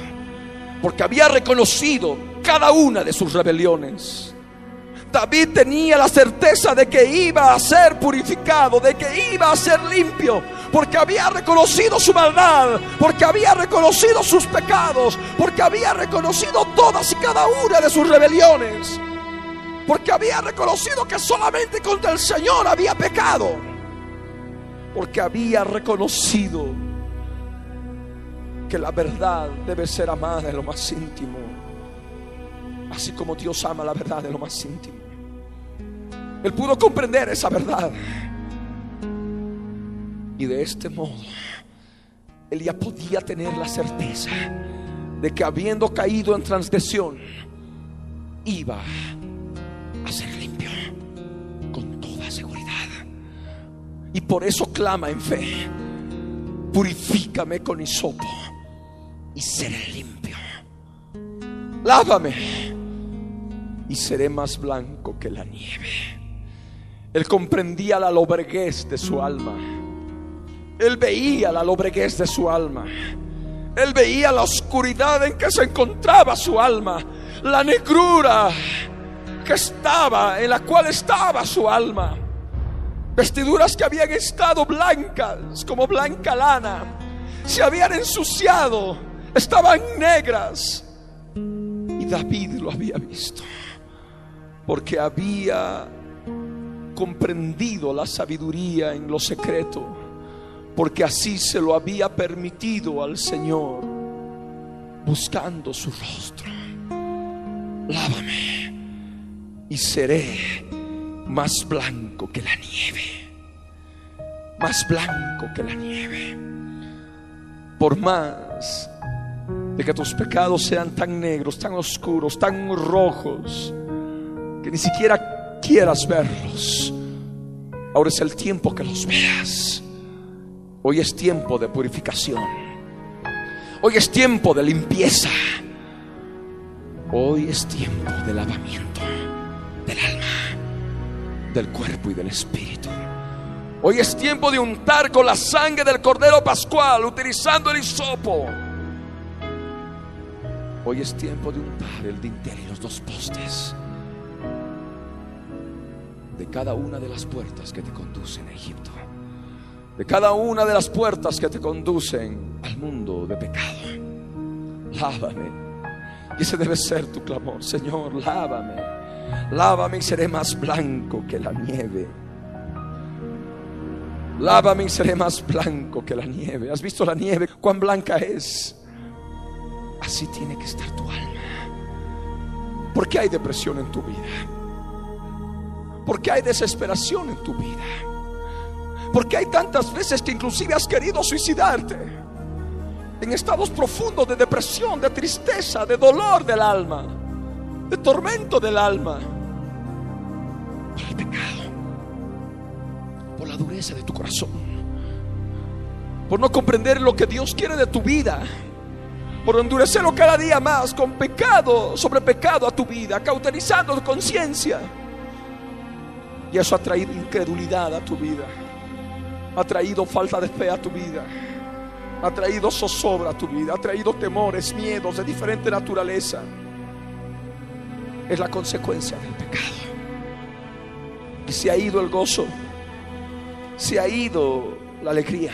Porque había reconocido cada una de sus rebeliones. David tenía la certeza de que iba a ser purificado, de que iba a ser limpio, porque había reconocido su maldad, porque había reconocido sus pecados, porque había reconocido todas y cada una de sus rebeliones, porque había reconocido que solamente contra el Señor había pecado, porque había reconocido que la verdad debe ser amada en lo más íntimo Así como Dios ama la verdad de lo más íntimo. Él pudo comprender esa verdad. Y de este modo, él ya podía tener la certeza de que habiendo caído en transgresión, iba a ser limpio con toda seguridad. Y por eso clama en fe, purifícame con hisopo y seré limpio. Lávame y seré más blanco que la nieve. Él comprendía la lobreguez de su alma. Él veía la lobreguez de su alma. Él veía la oscuridad en que se encontraba su alma, la negrura que estaba, en la cual estaba su alma. Vestiduras que habían estado blancas, como blanca lana, se habían ensuciado, estaban negras. Y David lo había visto, porque había comprendido la sabiduría en lo secreto, porque así se lo había permitido al Señor, buscando su rostro. Lávame y seré más blanco que la nieve, más blanco que la nieve. Por más de que tus pecados sean tan negros, tan oscuros, tan rojos, que ni siquiera quieras verlos. Ahora es el tiempo que los veas. Hoy es tiempo de purificación. Hoy es tiempo de limpieza. Hoy es tiempo de lavamiento del alma, del cuerpo y del espíritu. Hoy es tiempo de untar con la sangre del Cordero Pascual, utilizando el hisopo. Hoy es tiempo de untar el dintel y los dos postes de cada una de las puertas que te conducen a Egipto, de cada una de las puertas que te conducen al mundo de pecado. Lávame. Y ese debe ser tu clamor, Señor, lávame. Lávame y seré más blanco que la nieve. Lávame y seré más blanco que la nieve. ¿Has visto la nieve? ¿Cuán blanca es? Así tiene que estar tu alma. ¿Por qué hay depresión en tu vida? Porque hay desesperación en tu vida. Porque hay tantas veces que inclusive has querido suicidarte. En estados profundos de depresión, de tristeza, de dolor del alma, de tormento del alma. Por el pecado. Por la dureza de tu corazón. Por no comprender lo que Dios quiere de tu vida por endurecerlo cada día más con pecado sobre pecado a tu vida, cauterizando tu conciencia. Y eso ha traído incredulidad a tu vida. Ha traído falta de fe a tu vida. Ha traído zozobra a tu vida. Ha traído temores, miedos de diferente naturaleza. Es la consecuencia del pecado. Y se ha ido el gozo. Se ha ido la alegría.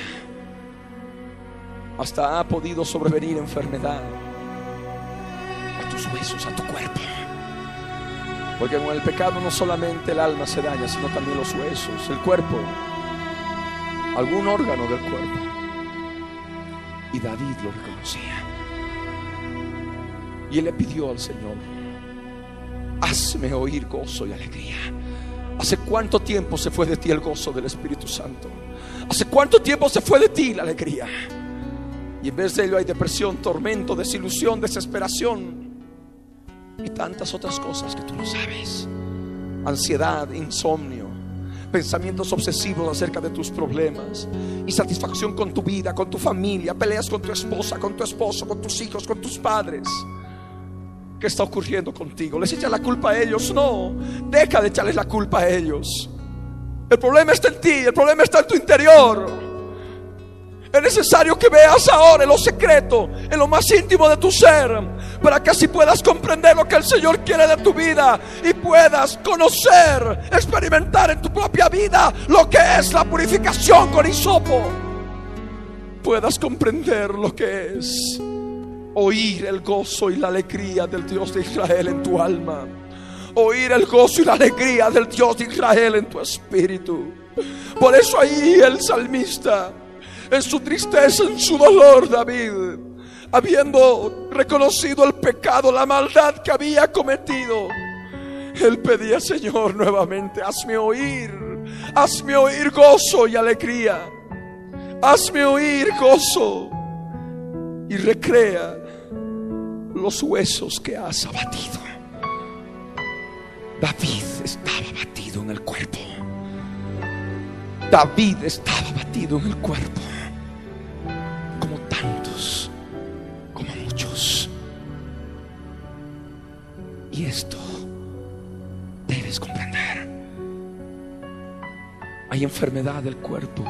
Hasta ha podido sobrevenir enfermedad a tus huesos, a tu cuerpo. Porque con el pecado no solamente el alma se daña, sino también los huesos, el cuerpo, algún órgano del cuerpo. Y David lo reconocía. Y él le pidió al Señor, hazme oír gozo y alegría. ¿Hace cuánto tiempo se fue de ti el gozo del Espíritu Santo? ¿Hace cuánto tiempo se fue de ti la alegría? Y en vez de ello hay depresión, tormento, desilusión, desesperación y tantas otras cosas que tú no sabes. Ansiedad, insomnio, pensamientos obsesivos acerca de tus problemas, insatisfacción con tu vida, con tu familia, peleas con tu esposa, con tu esposo, con tus hijos, con tus padres. ¿Qué está ocurriendo contigo? ¿Les echas la culpa a ellos? No, deja de echarles la culpa a ellos. El problema está en ti, el problema está en tu interior. Es necesario que veas ahora en lo secreto, en lo más íntimo de tu ser, para que así puedas comprender lo que el Señor quiere de tu vida y puedas conocer, experimentar en tu propia vida lo que es la purificación con hisopo. Puedas comprender lo que es oír el gozo y la alegría del Dios de Israel en tu alma. Oír el gozo y la alegría del Dios de Israel en tu espíritu. Por eso ahí el salmista en su tristeza, en su dolor, David, habiendo reconocido el pecado, la maldad que había cometido, él pedía, Señor, nuevamente, hazme oír, hazme oír gozo y alegría, hazme oír gozo y recrea los huesos que has abatido. David estaba batido en el cuerpo. David estaba batido en el cuerpo. Como tantos, como muchos. Y esto debes comprender. Hay enfermedad del cuerpo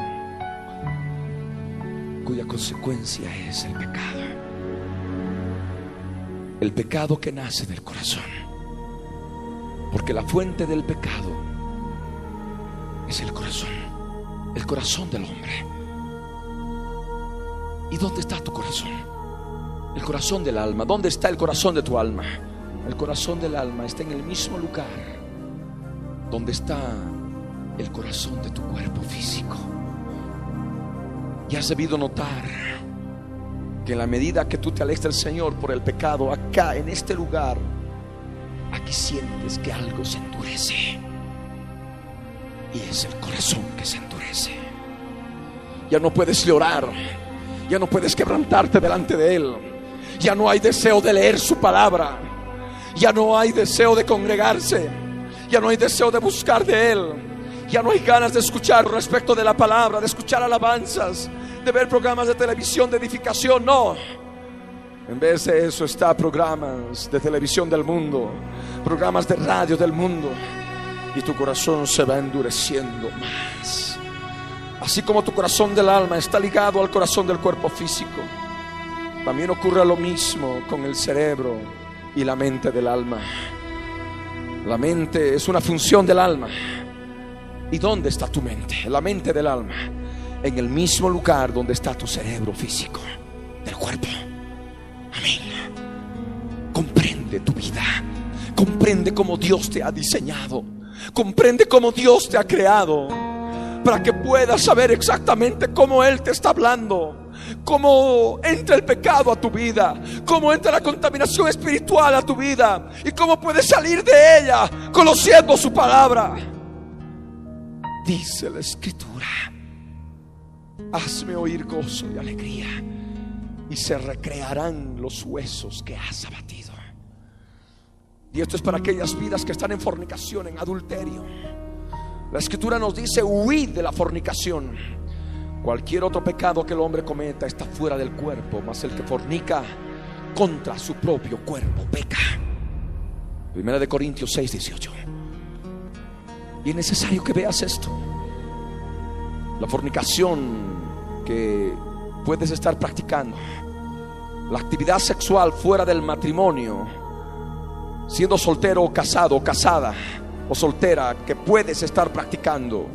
cuya consecuencia es el pecado. El pecado que nace del corazón. Porque la fuente del pecado es el corazón. El corazón del hombre. ¿Y dónde está tu corazón? El corazón del alma. ¿Dónde está el corazón de tu alma? El corazón del alma está en el mismo lugar donde está el corazón de tu cuerpo físico. Y has debido notar que en la medida que tú te alejas del Señor por el pecado, acá en este lugar, aquí sientes que algo se endurece. Y es el corazón que se endurece. Ya no puedes llorar, ya no puedes quebrantarte delante de Él. Ya no hay deseo de leer su palabra. Ya no hay deseo de congregarse. Ya no hay deseo de buscar de Él. Ya no hay ganas de escuchar respecto de la palabra, de escuchar alabanzas, de ver programas de televisión de edificación. No. En vez de eso está programas de televisión del mundo, programas de radio del mundo. Y tu corazón se va endureciendo más. Así como tu corazón del alma está ligado al corazón del cuerpo físico, también ocurre lo mismo con el cerebro y la mente del alma. La mente es una función del alma. ¿Y dónde está tu mente? La mente del alma. En el mismo lugar donde está tu cerebro físico, del cuerpo. Amén. Comprende tu vida. Comprende cómo Dios te ha diseñado. Comprende cómo Dios te ha creado. Para que puedas saber exactamente cómo Él te está hablando cómo entra el pecado a tu vida, cómo entra la contaminación espiritual a tu vida y cómo puedes salir de ella conociendo su palabra. Dice la escritura, hazme oír gozo y alegría y se recrearán los huesos que has abatido. Y esto es para aquellas vidas que están en fornicación, en adulterio. La escritura nos dice, huid de la fornicación. Cualquier otro pecado que el hombre cometa está fuera del cuerpo, mas el que fornica contra su propio cuerpo peca. Primera de Corintios 6, 18. Y es necesario que veas esto. La fornicación que puedes estar practicando. La actividad sexual fuera del matrimonio. Siendo soltero o casado casada o soltera que puedes estar practicando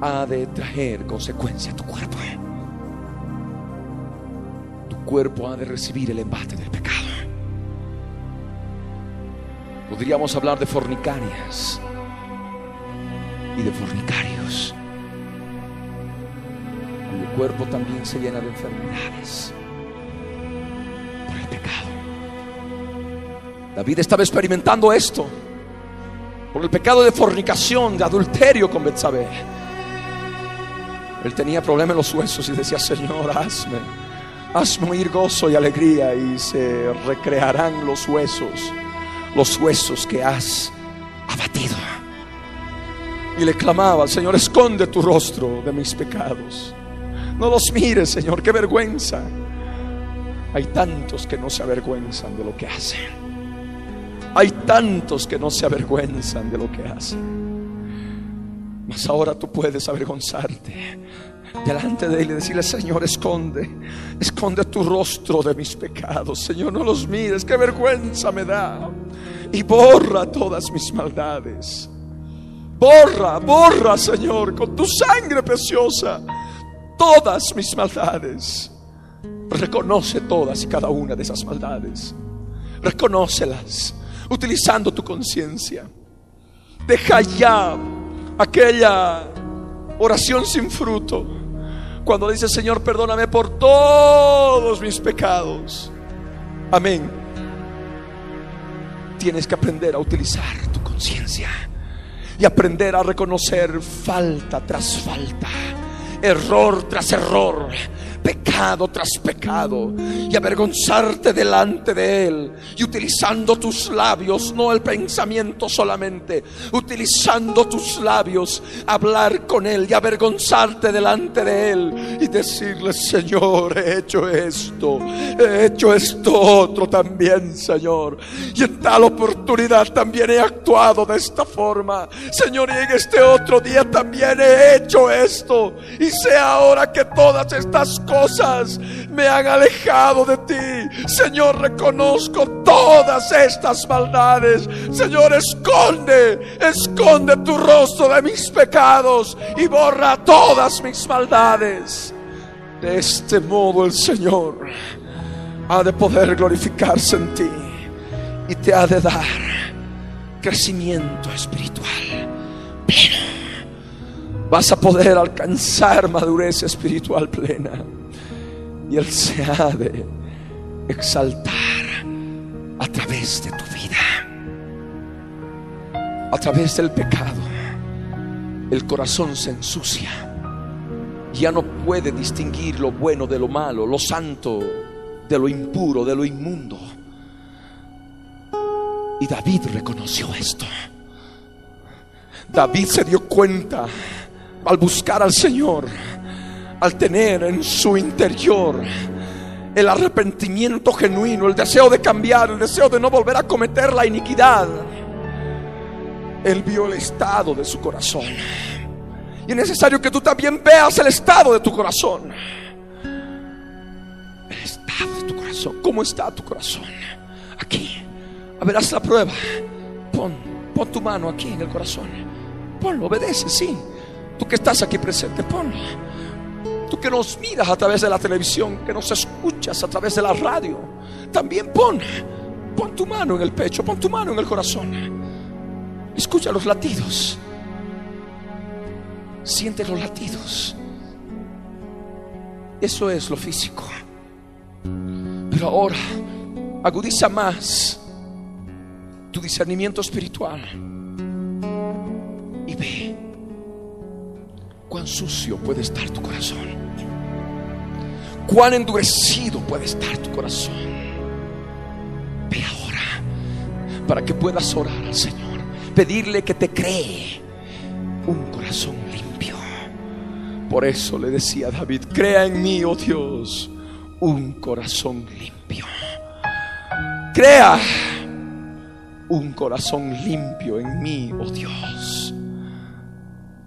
ha de traer consecuencia a tu cuerpo. Tu cuerpo ha de recibir el embate del pecado. Podríamos hablar de fornicarias y de fornicarios, cuyo cuerpo también se llena de enfermedades por el pecado. David estaba experimentando esto por el pecado de fornicación, de adulterio con Betsabé. Él tenía problemas en los huesos y decía, Señor, hazme, hazme oír gozo y alegría y se recrearán los huesos, los huesos que has abatido. Y le clamaba, Señor, esconde tu rostro de mis pecados. No los mires, Señor, qué vergüenza. Hay tantos que no se avergüenzan de lo que hacen. Hay tantos que no se avergüenzan de lo que hacen. Mas ahora tú puedes avergonzarte delante de Él y decirle, Señor, esconde, esconde tu rostro de mis pecados. Señor, no los mires, qué vergüenza me da. Y borra todas mis maldades. Borra, borra, Señor, con tu sangre preciosa, todas mis maldades. Reconoce todas y cada una de esas maldades. Reconócelas utilizando tu conciencia. Deja ya aquella oración sin fruto. Cuando dice, Señor, perdóname por todos mis pecados. Amén. Tienes que aprender a utilizar tu conciencia y aprender a reconocer falta tras falta, error tras error, pecado tras pecado y avergonzarte delante de Él y utilizando tus labios, no el pensamiento solamente, utilizando tus labios, hablar con Él y avergonzarte delante de Él y decirle, Señor, he hecho esto, he hecho esto otro también, Señor. Y en tal oportunidad también he actuado de esta forma, Señor, y en este otro día también he hecho esto y sé ahora que todas estas cosas me han alejado de ti. Señor, reconozco todas estas maldades. Señor, esconde, esconde tu rostro de mis pecados y borra todas mis maldades. De este modo el Señor ha de poder glorificarse en ti y te ha de dar crecimiento espiritual. Vas a poder alcanzar madurez espiritual plena y Él se ha de exaltar a través de tu vida, a través del pecado. El corazón se ensucia, ya no puede distinguir lo bueno de lo malo, lo santo de lo impuro, de lo inmundo. Y David reconoció esto. David se dio cuenta al buscar al Señor al tener en su interior el arrepentimiento genuino, el deseo de cambiar, el deseo de no volver a cometer la iniquidad, él vio el estado de su corazón. Y es necesario que tú también veas el estado de tu corazón. El estado de tu corazón. ¿Cómo está tu corazón? Aquí. A ver, haz la prueba. Pon, pon tu mano aquí en el corazón. Ponlo, obedece, sí. Tú que estás aquí presente, ponlo. Tú que nos miras a través de la televisión, que nos escuchas a través de la radio, también pon, pon tu mano en el pecho, pon tu mano en el corazón. Escucha los latidos. Siente los latidos. Eso es lo físico. Pero ahora agudiza más tu discernimiento espiritual y ve cuán sucio puede estar tu corazón, cuán endurecido puede estar tu corazón. Ve ahora para que puedas orar al Señor, pedirle que te cree un corazón limpio. Por eso le decía a David, crea en mí, oh Dios, un corazón limpio. Crea un corazón limpio en mí, oh Dios.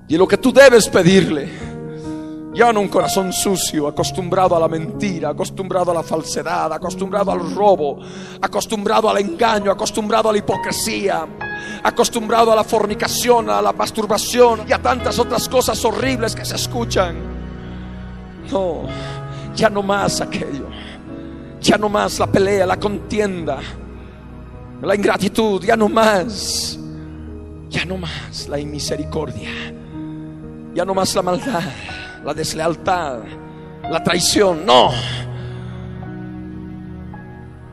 Y lo que tú debes pedirle, ya no un corazón sucio, acostumbrado a la mentira, acostumbrado a la falsedad, acostumbrado al robo, acostumbrado al engaño, acostumbrado a la hipocresía, acostumbrado a la fornicación, a la masturbación y a tantas otras cosas horribles que se escuchan. No, ya no más aquello. Ya no más la pelea, la contienda, la ingratitud, ya no más. Ya no más la inmisericordia. Ya no más la maldad, la deslealtad, la traición. No.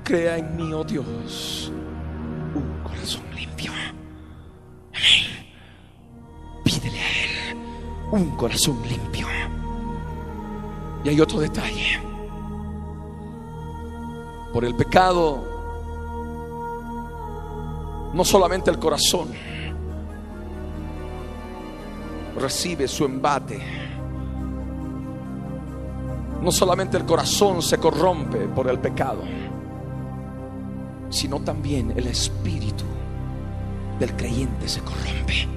Crea en mí, oh Dios, un corazón limpio. Pídele a Él un corazón limpio. Y hay otro detalle. Por el pecado, no solamente el corazón recibe su embate, no solamente el corazón se corrompe por el pecado, sino también el espíritu del creyente se corrompe.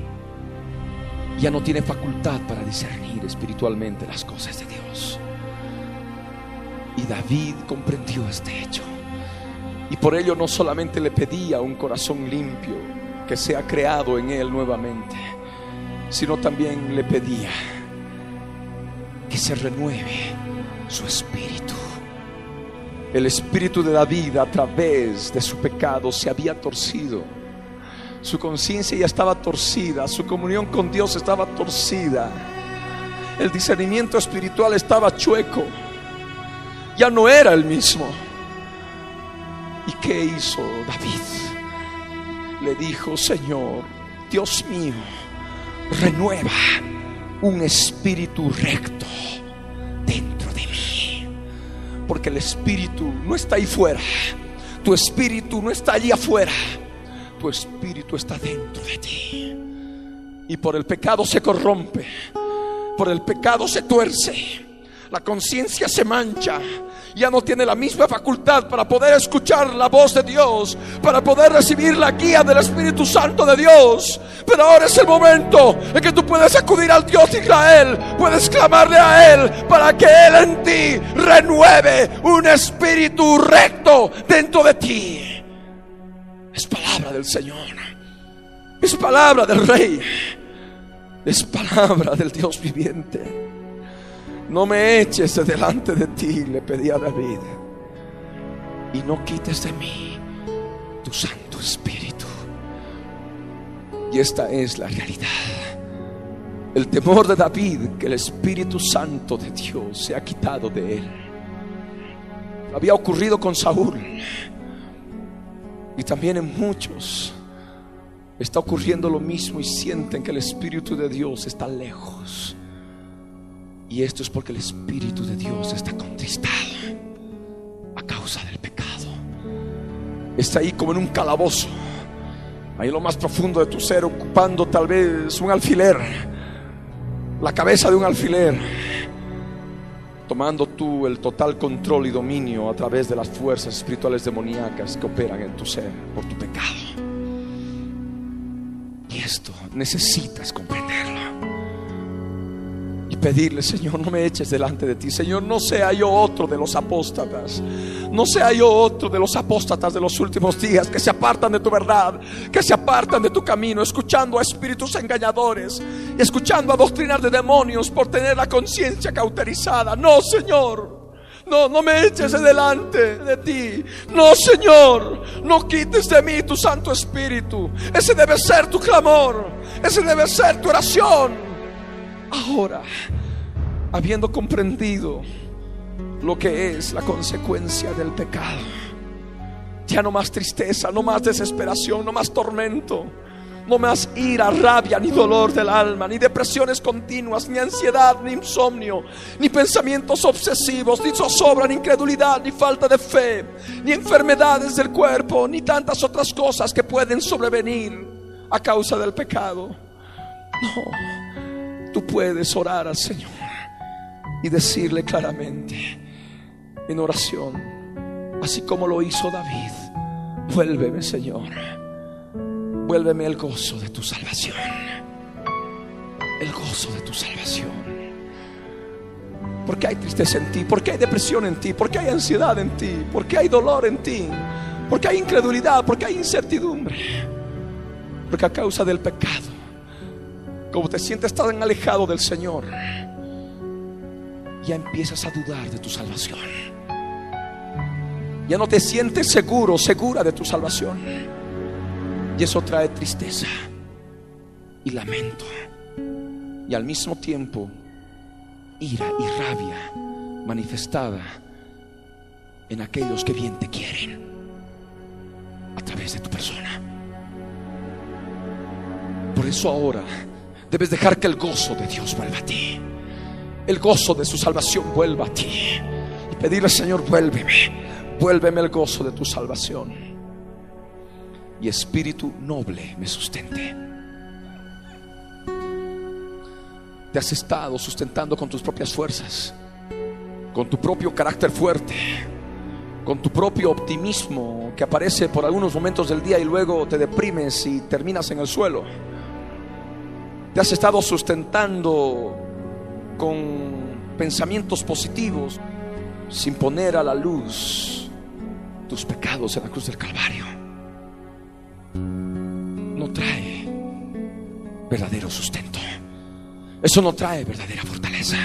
Ya no tiene facultad para discernir espiritualmente las cosas de Dios. Y David comprendió este hecho. Y por ello no solamente le pedía un corazón limpio que sea creado en él nuevamente, sino también le pedía que se renueve su espíritu. El espíritu de David a través de su pecado se había torcido. Su conciencia ya estaba torcida, su comunión con Dios estaba torcida. El discernimiento espiritual estaba chueco. Ya no era el mismo. ¿Y qué hizo David? Le dijo, Señor, Dios mío, renueva un espíritu recto dentro de mí. Porque el espíritu no está ahí fuera. Tu espíritu no está allí afuera. Tu espíritu está dentro de ti. Y por el pecado se corrompe. Por el pecado se tuerce. La conciencia se mancha ya no tiene la misma facultad para poder escuchar la voz de Dios, para poder recibir la guía del Espíritu Santo de Dios. Pero ahora es el momento en que tú puedes acudir al Dios de Israel, puedes clamarle a Él para que Él en ti renueve un espíritu recto dentro de ti. Es palabra del Señor, es palabra del Rey, es palabra del Dios viviente. No me eches de delante de ti, le pedí a David. Y no quites de mí tu Santo Espíritu. Y esta es la realidad. El temor de David que el Espíritu Santo de Dios se ha quitado de él. Había ocurrido con Saúl. Y también en muchos está ocurriendo lo mismo y sienten que el Espíritu de Dios está lejos. Y esto es porque el Espíritu de Dios está contristado a causa del pecado. Está ahí como en un calabozo, ahí en lo más profundo de tu ser, ocupando tal vez un alfiler, la cabeza de un alfiler, tomando tú el total control y dominio a través de las fuerzas espirituales demoníacas que operan en tu ser por tu pecado. Y esto necesitas comprenderlo pedirle, Señor, no me eches delante de ti. Señor, no sea yo otro de los apóstatas. No sea yo otro de los apóstatas de los últimos días que se apartan de tu verdad, que se apartan de tu camino, escuchando a espíritus engañadores escuchando a doctrinas de demonios por tener la conciencia cauterizada. No, Señor. No, no me eches delante de ti. No, Señor, no quites de mí tu Santo Espíritu. Ese debe ser tu clamor. Ese debe ser tu oración. Ahora, habiendo comprendido lo que es la consecuencia del pecado, ya no más tristeza, no más desesperación, no más tormento, no más ira, rabia, ni dolor del alma, ni depresiones continuas, ni ansiedad, ni insomnio, ni pensamientos obsesivos, ni zozobra, ni incredulidad, ni falta de fe, ni enfermedades del cuerpo, ni tantas otras cosas que pueden sobrevenir a causa del pecado. No tú puedes orar al Señor y decirle claramente en oración, así como lo hizo David, vuélveme Señor, vuélveme el gozo de tu salvación, el gozo de tu salvación. Porque hay tristeza en ti, porque hay depresión en ti, porque hay ansiedad en ti, porque hay dolor en ti, porque hay incredulidad, porque hay incertidumbre, porque a causa del pecado como te sientes tan alejado del Señor, ya empiezas a dudar de tu salvación. Ya no te sientes seguro, segura de tu salvación. Y eso trae tristeza y lamento. Y al mismo tiempo, ira y rabia manifestada en aquellos que bien te quieren a través de tu persona. Por eso ahora Debes dejar que el gozo de Dios vuelva a ti. El gozo de su salvación vuelva a ti. Y pedirle, Señor, vuélveme. Vuélveme el gozo de tu salvación. Y espíritu noble me sustente. Te has estado sustentando con tus propias fuerzas, con tu propio carácter fuerte, con tu propio optimismo que aparece por algunos momentos del día y luego te deprimes y terminas en el suelo has estado sustentando con pensamientos positivos sin poner a la luz tus pecados en la cruz del Calvario. No trae verdadero sustento. Eso no trae verdadera fortaleza.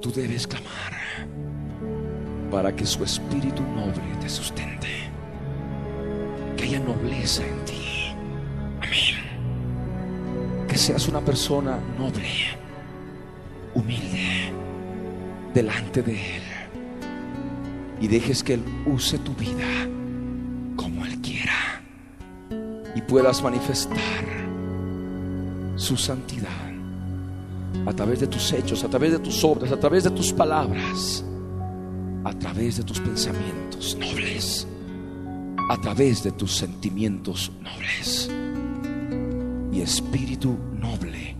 Tú debes clamar para que su espíritu noble te sustente. Que haya nobleza en ti. Amén seas una persona noble, humilde, delante de Él. Y dejes que Él use tu vida como Él quiera. Y puedas manifestar su santidad, a través de tus hechos, a través de tus obras, a través de tus palabras, a través de tus pensamientos nobles, a través de tus sentimientos nobles. Y espíritu noble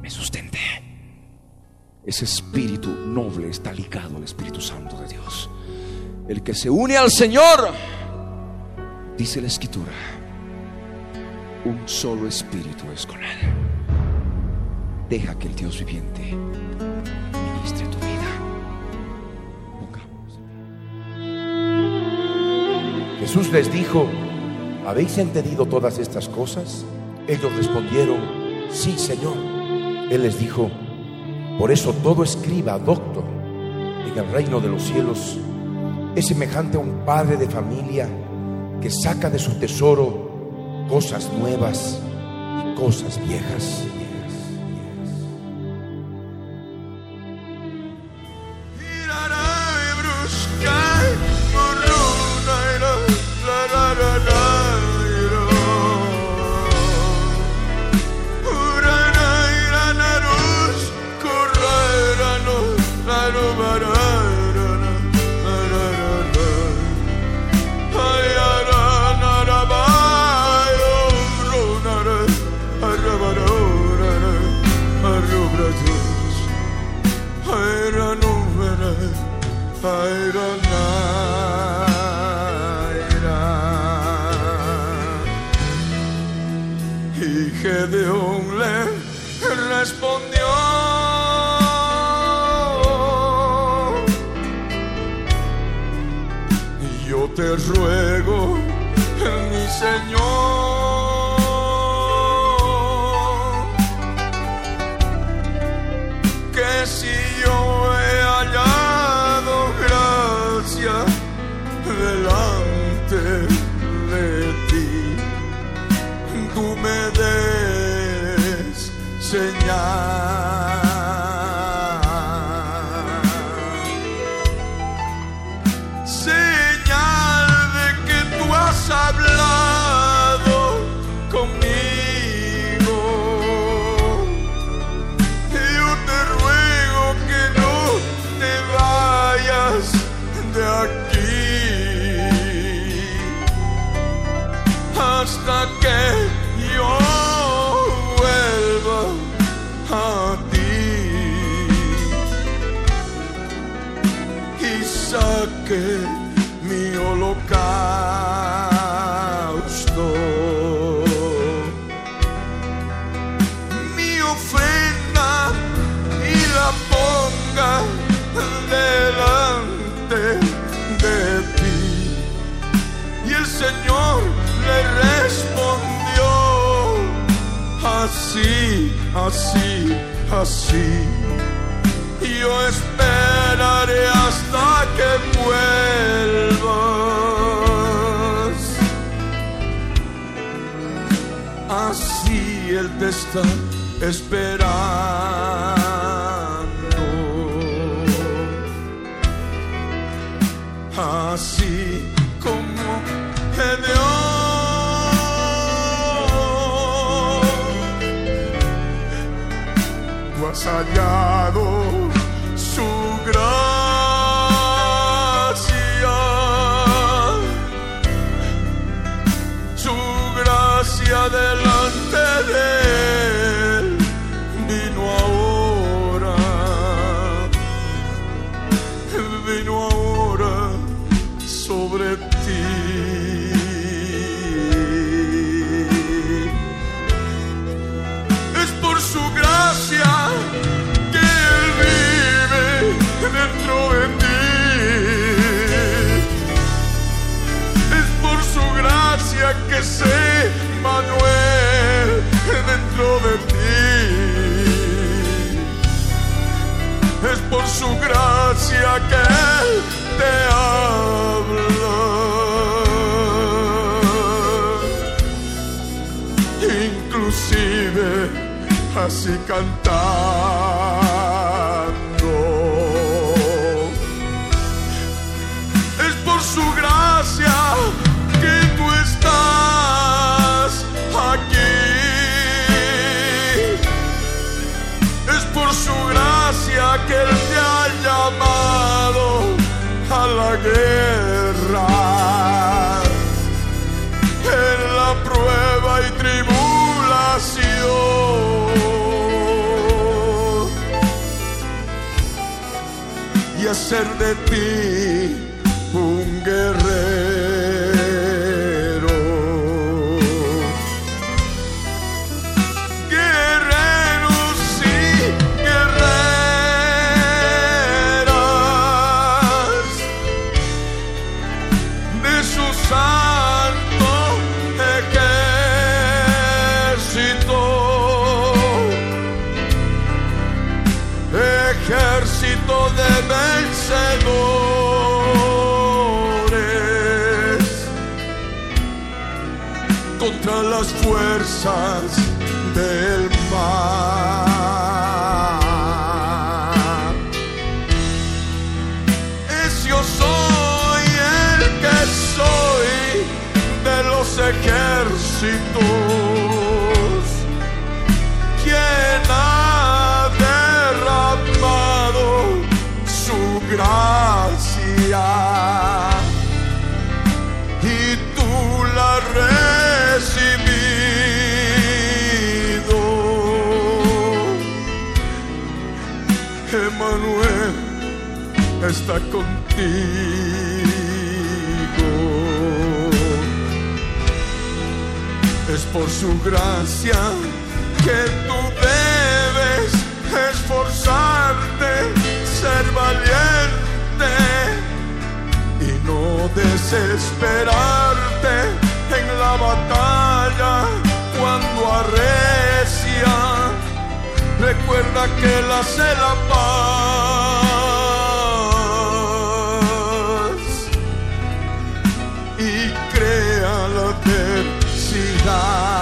me sustente. Ese espíritu noble está ligado al Espíritu Santo de Dios. El que se une al Señor, dice la Escritura, un solo espíritu es con Él. Deja que el Dios viviente ministre tu vida. Jesús les dijo, ¿habéis entendido todas estas cosas? Ellos respondieron, sí, Señor. Él les dijo, por eso todo escriba, doctor, en el reino de los cielos es semejante a un padre de familia que saca de su tesoro cosas nuevas y cosas viejas. de ti. sometimes está contigo. Es por su gracia que tú debes esforzarte, ser valiente y no desesperarte en la batalla cuando arrecia. Recuerda que la se paz. 같은 시간.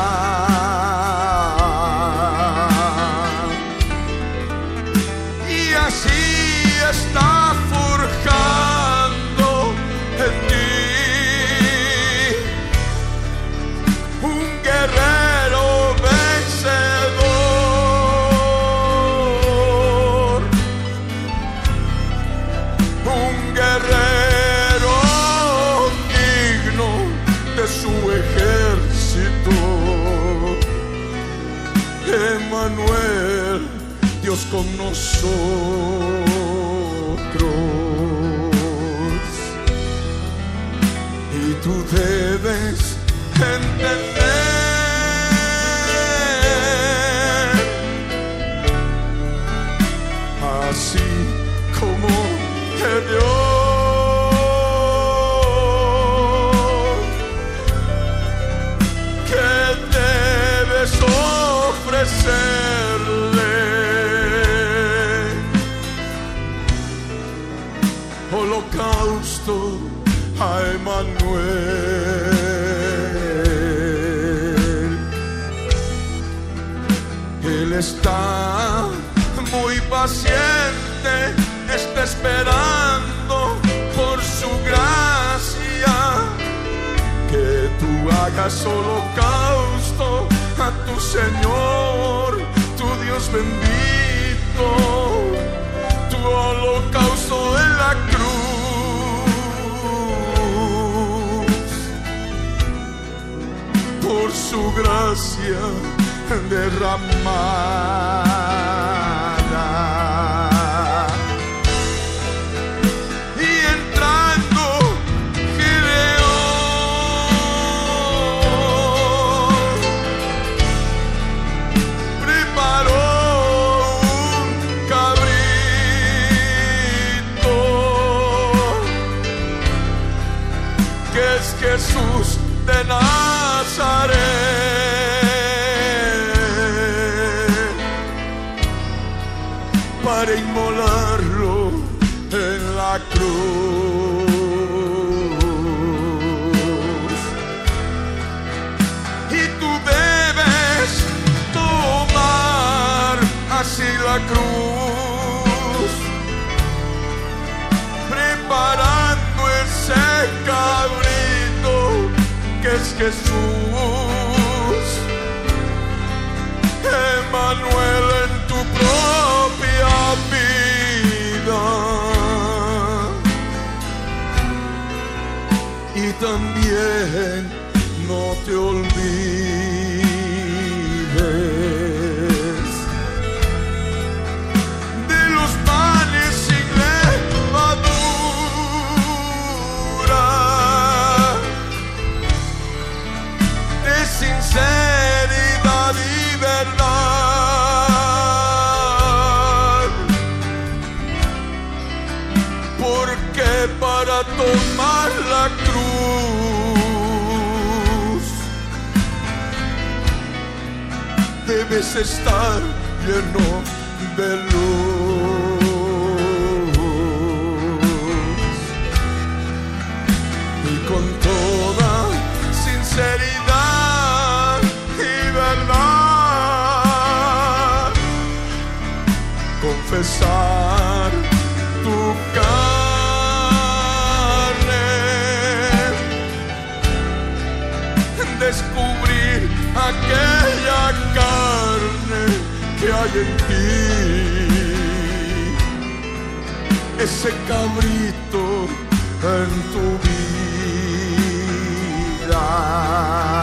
debes estar lleno de luz. Y con toda sinceridad y verdad, confesar. ese cabrito en tu vida.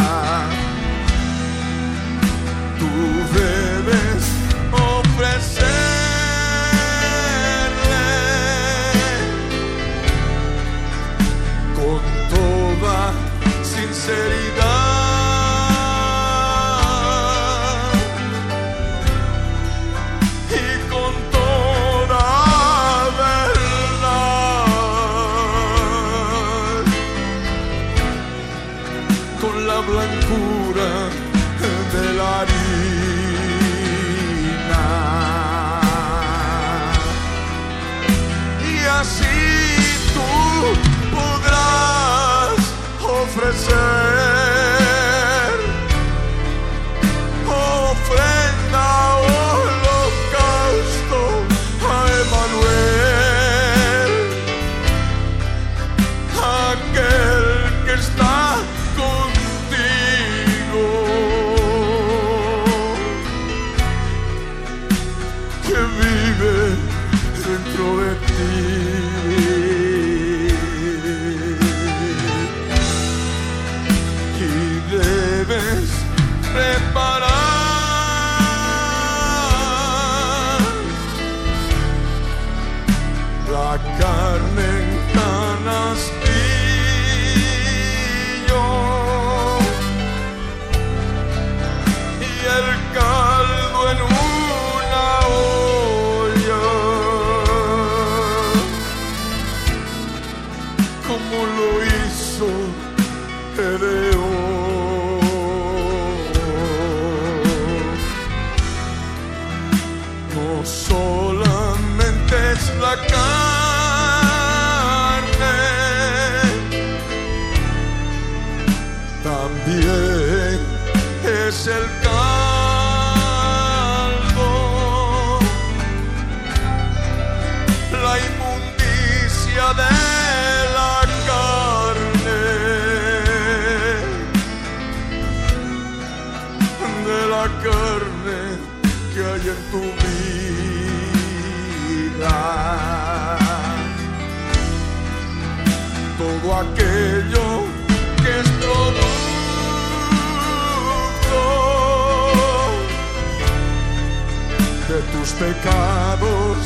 esclavos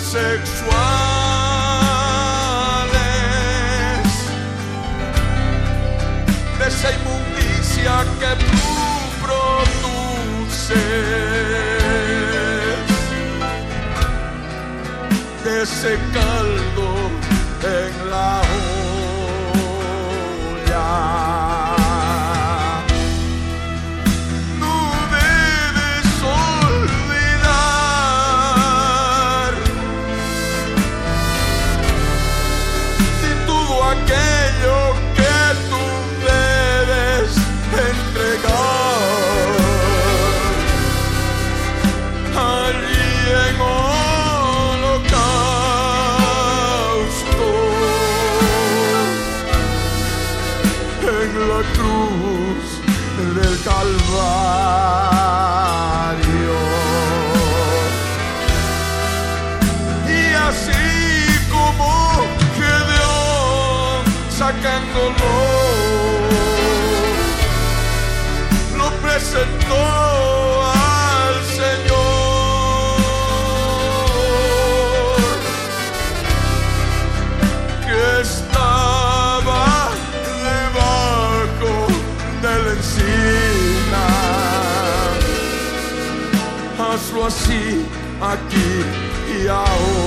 sexuales de esa inmundicia que tú produces, de ese calor. your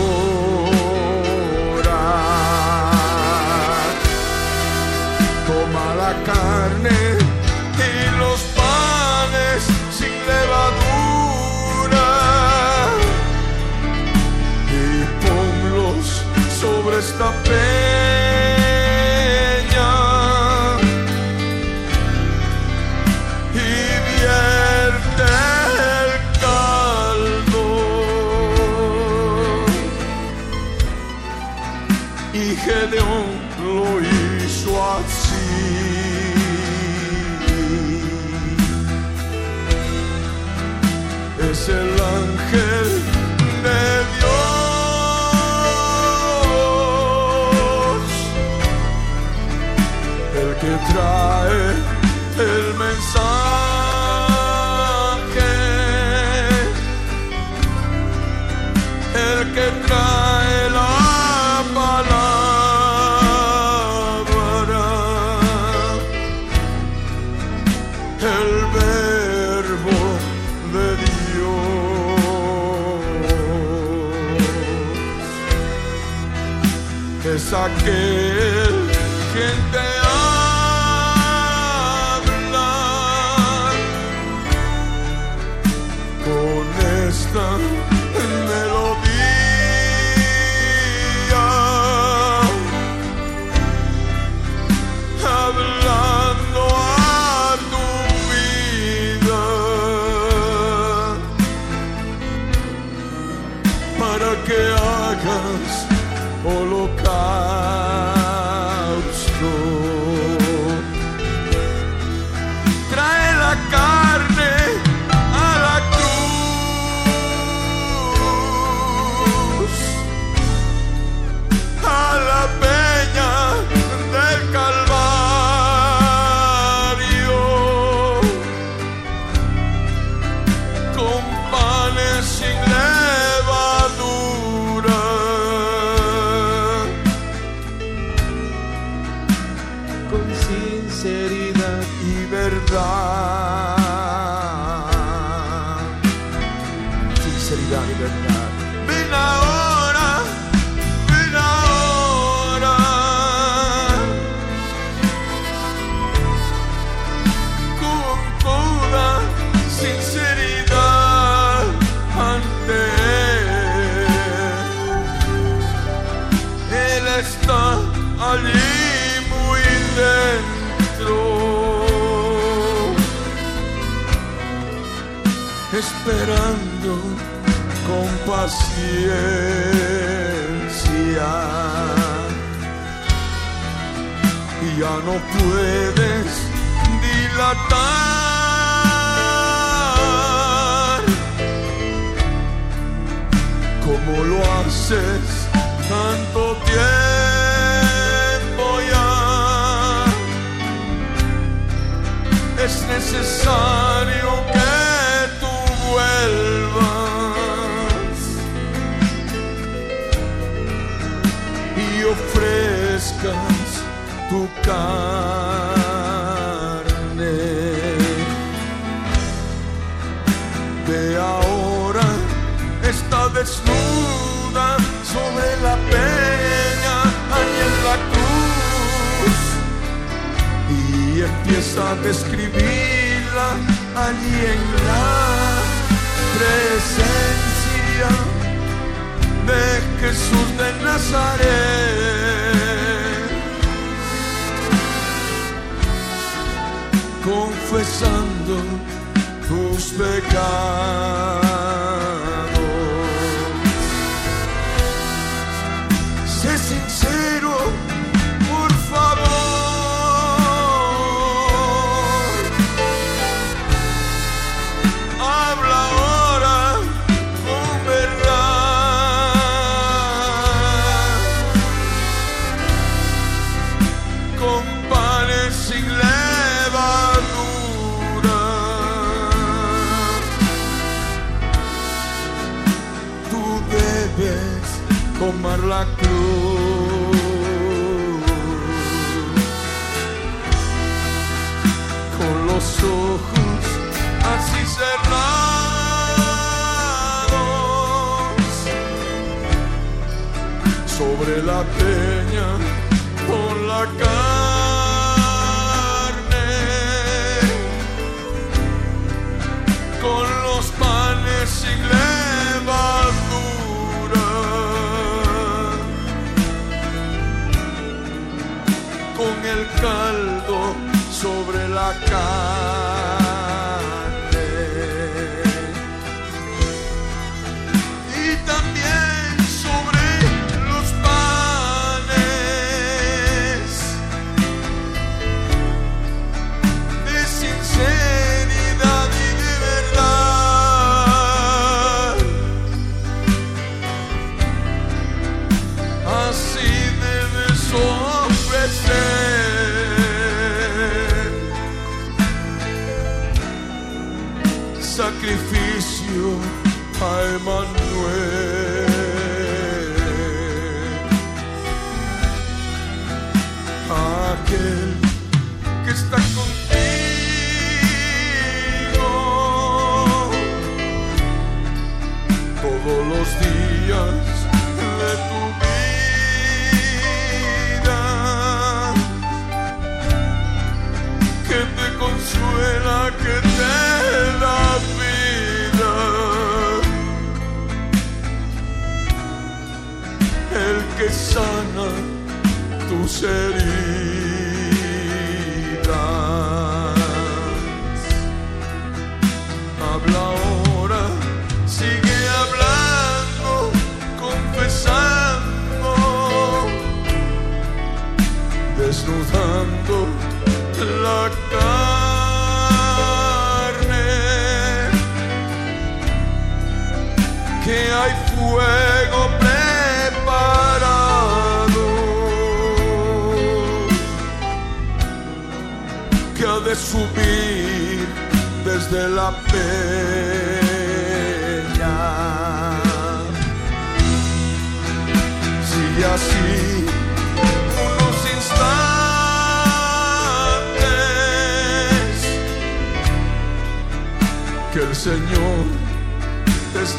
sobre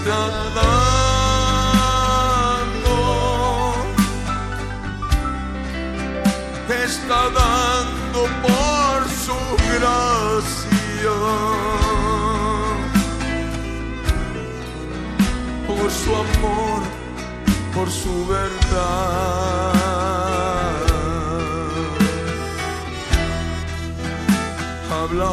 está dando, te está dando por su gracia, por su amor, por su verdad. Habla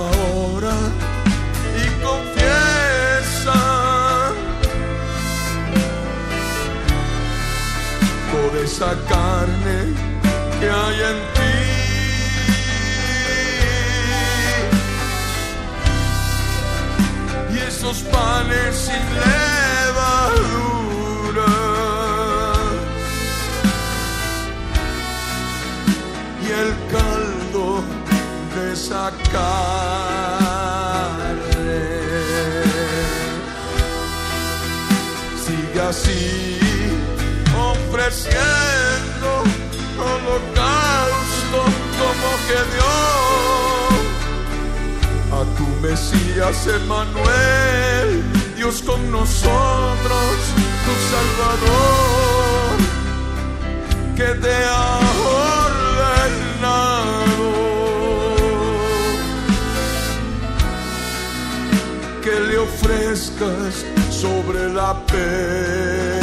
en ti. Y esos panes sin levadura. Y el caldo de esa carne. Siga así ofreciendo que dio a tu Mesías Emanuel, Dios con nosotros, tu Salvador, que te ha ordenado que le ofrezcas sobre la peña.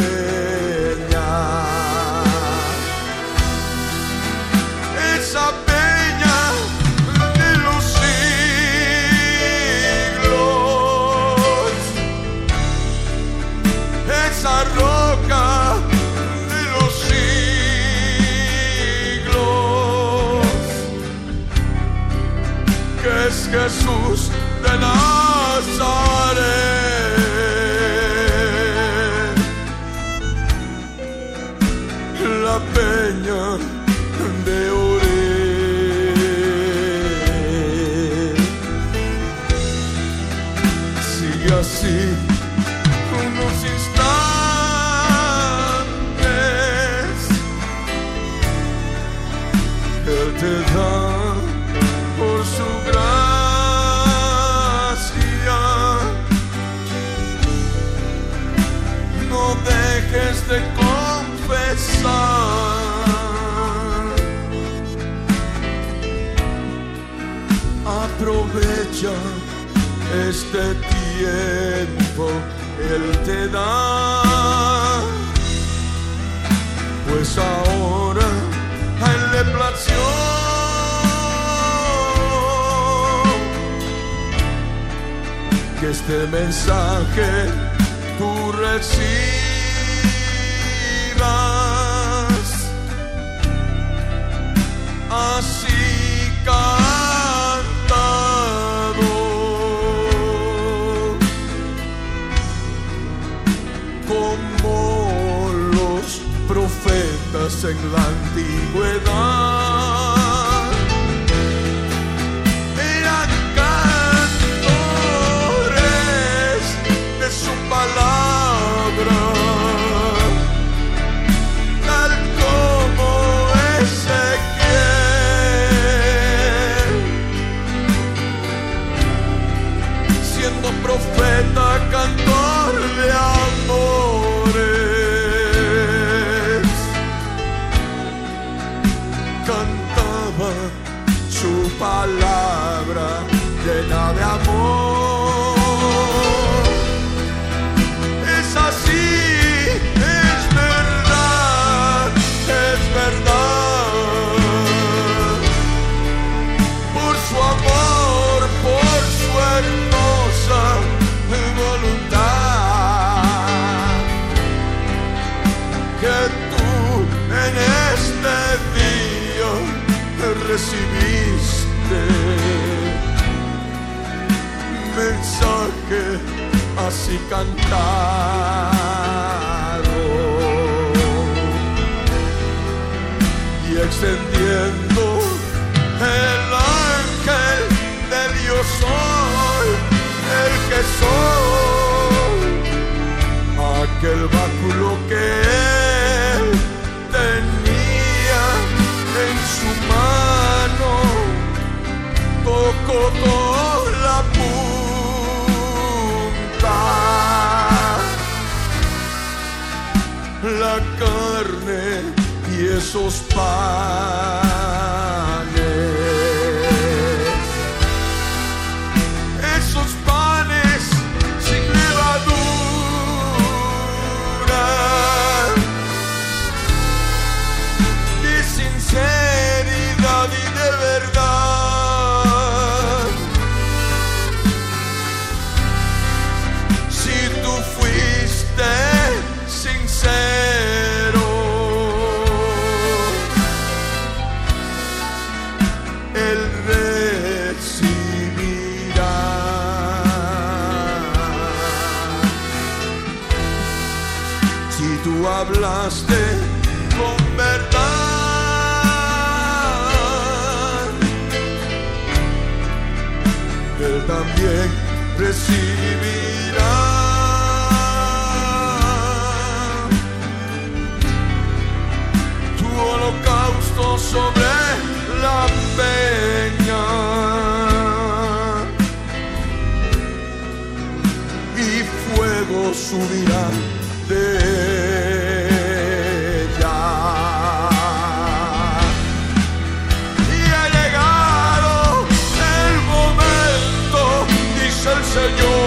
Que este tiempo, Él te da. Pues ahora a Él le que este mensaje tú recibas en la antigüedad que tú en este día recibiste. Mensaje así cantado y extendiendo el ángel de Dios soy el que soy aquel báculo que con la punta. La carne y esos panes con verdad, Él también recibirá. Tu holocausto sobre la peña. y fuego subirá de ella. Señor,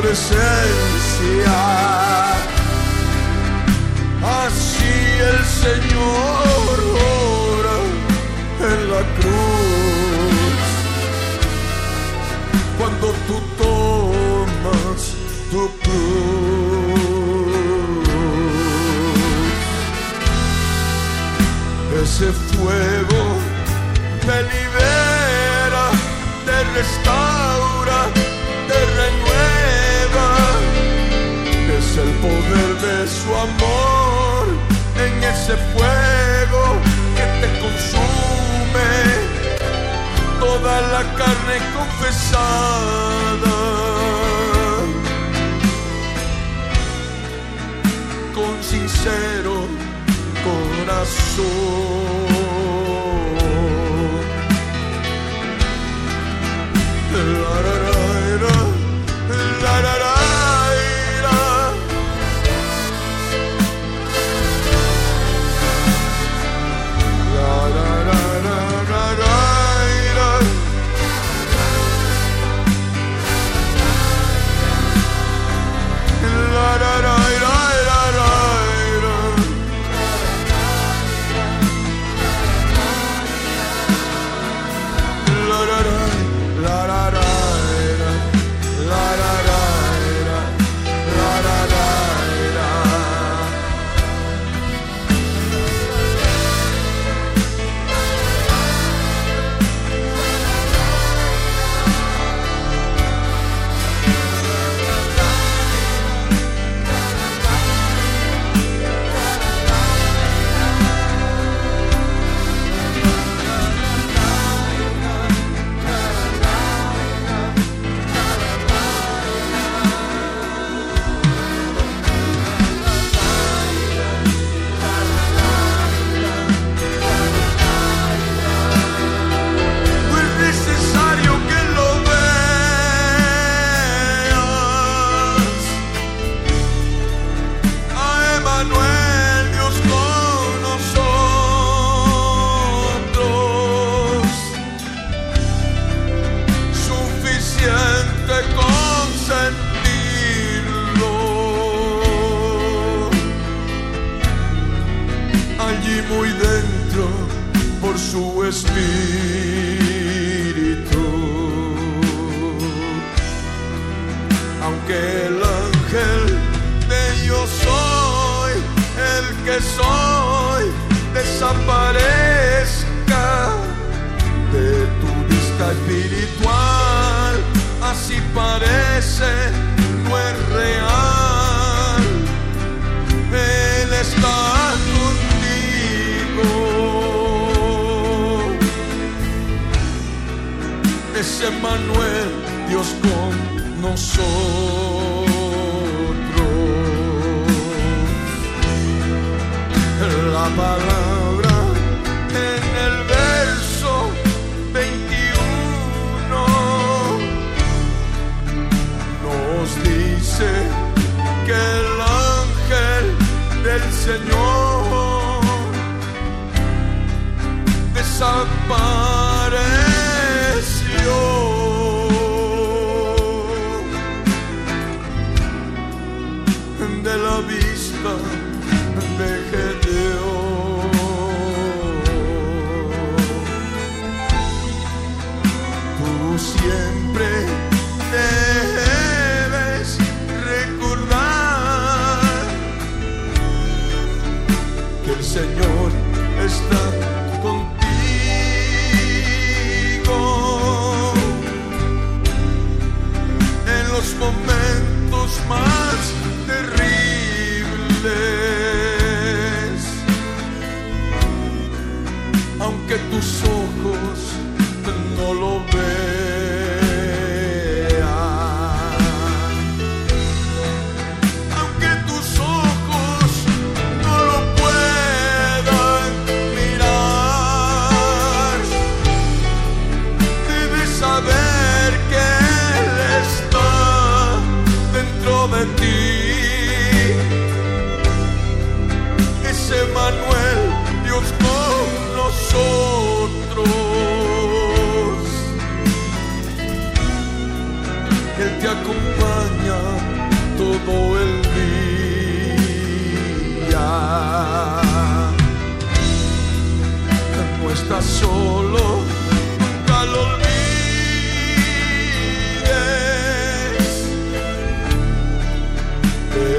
presencia. Así el Señor ora en la cruz. Cuando tú tomas tu cruz, ese fuego te libera, te restaura, poder de su amor en ese fuego que te consume toda la carne confesada con sincero corazón. La, la,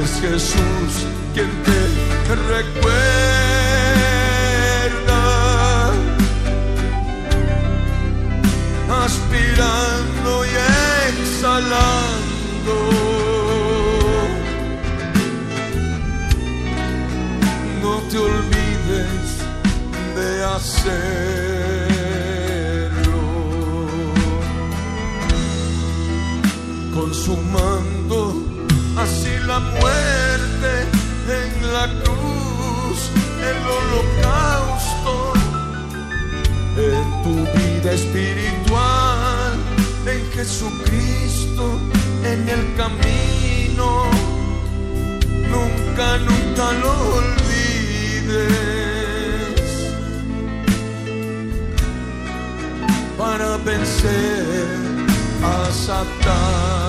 es Jesús quien te recuerda, aspirando y exhalando. No te olvides de hacer. Con su muerte en la cruz, el holocausto en tu vida espiritual, en Jesucristo, en el camino. Nunca, nunca lo olvides. para vencer a Satán.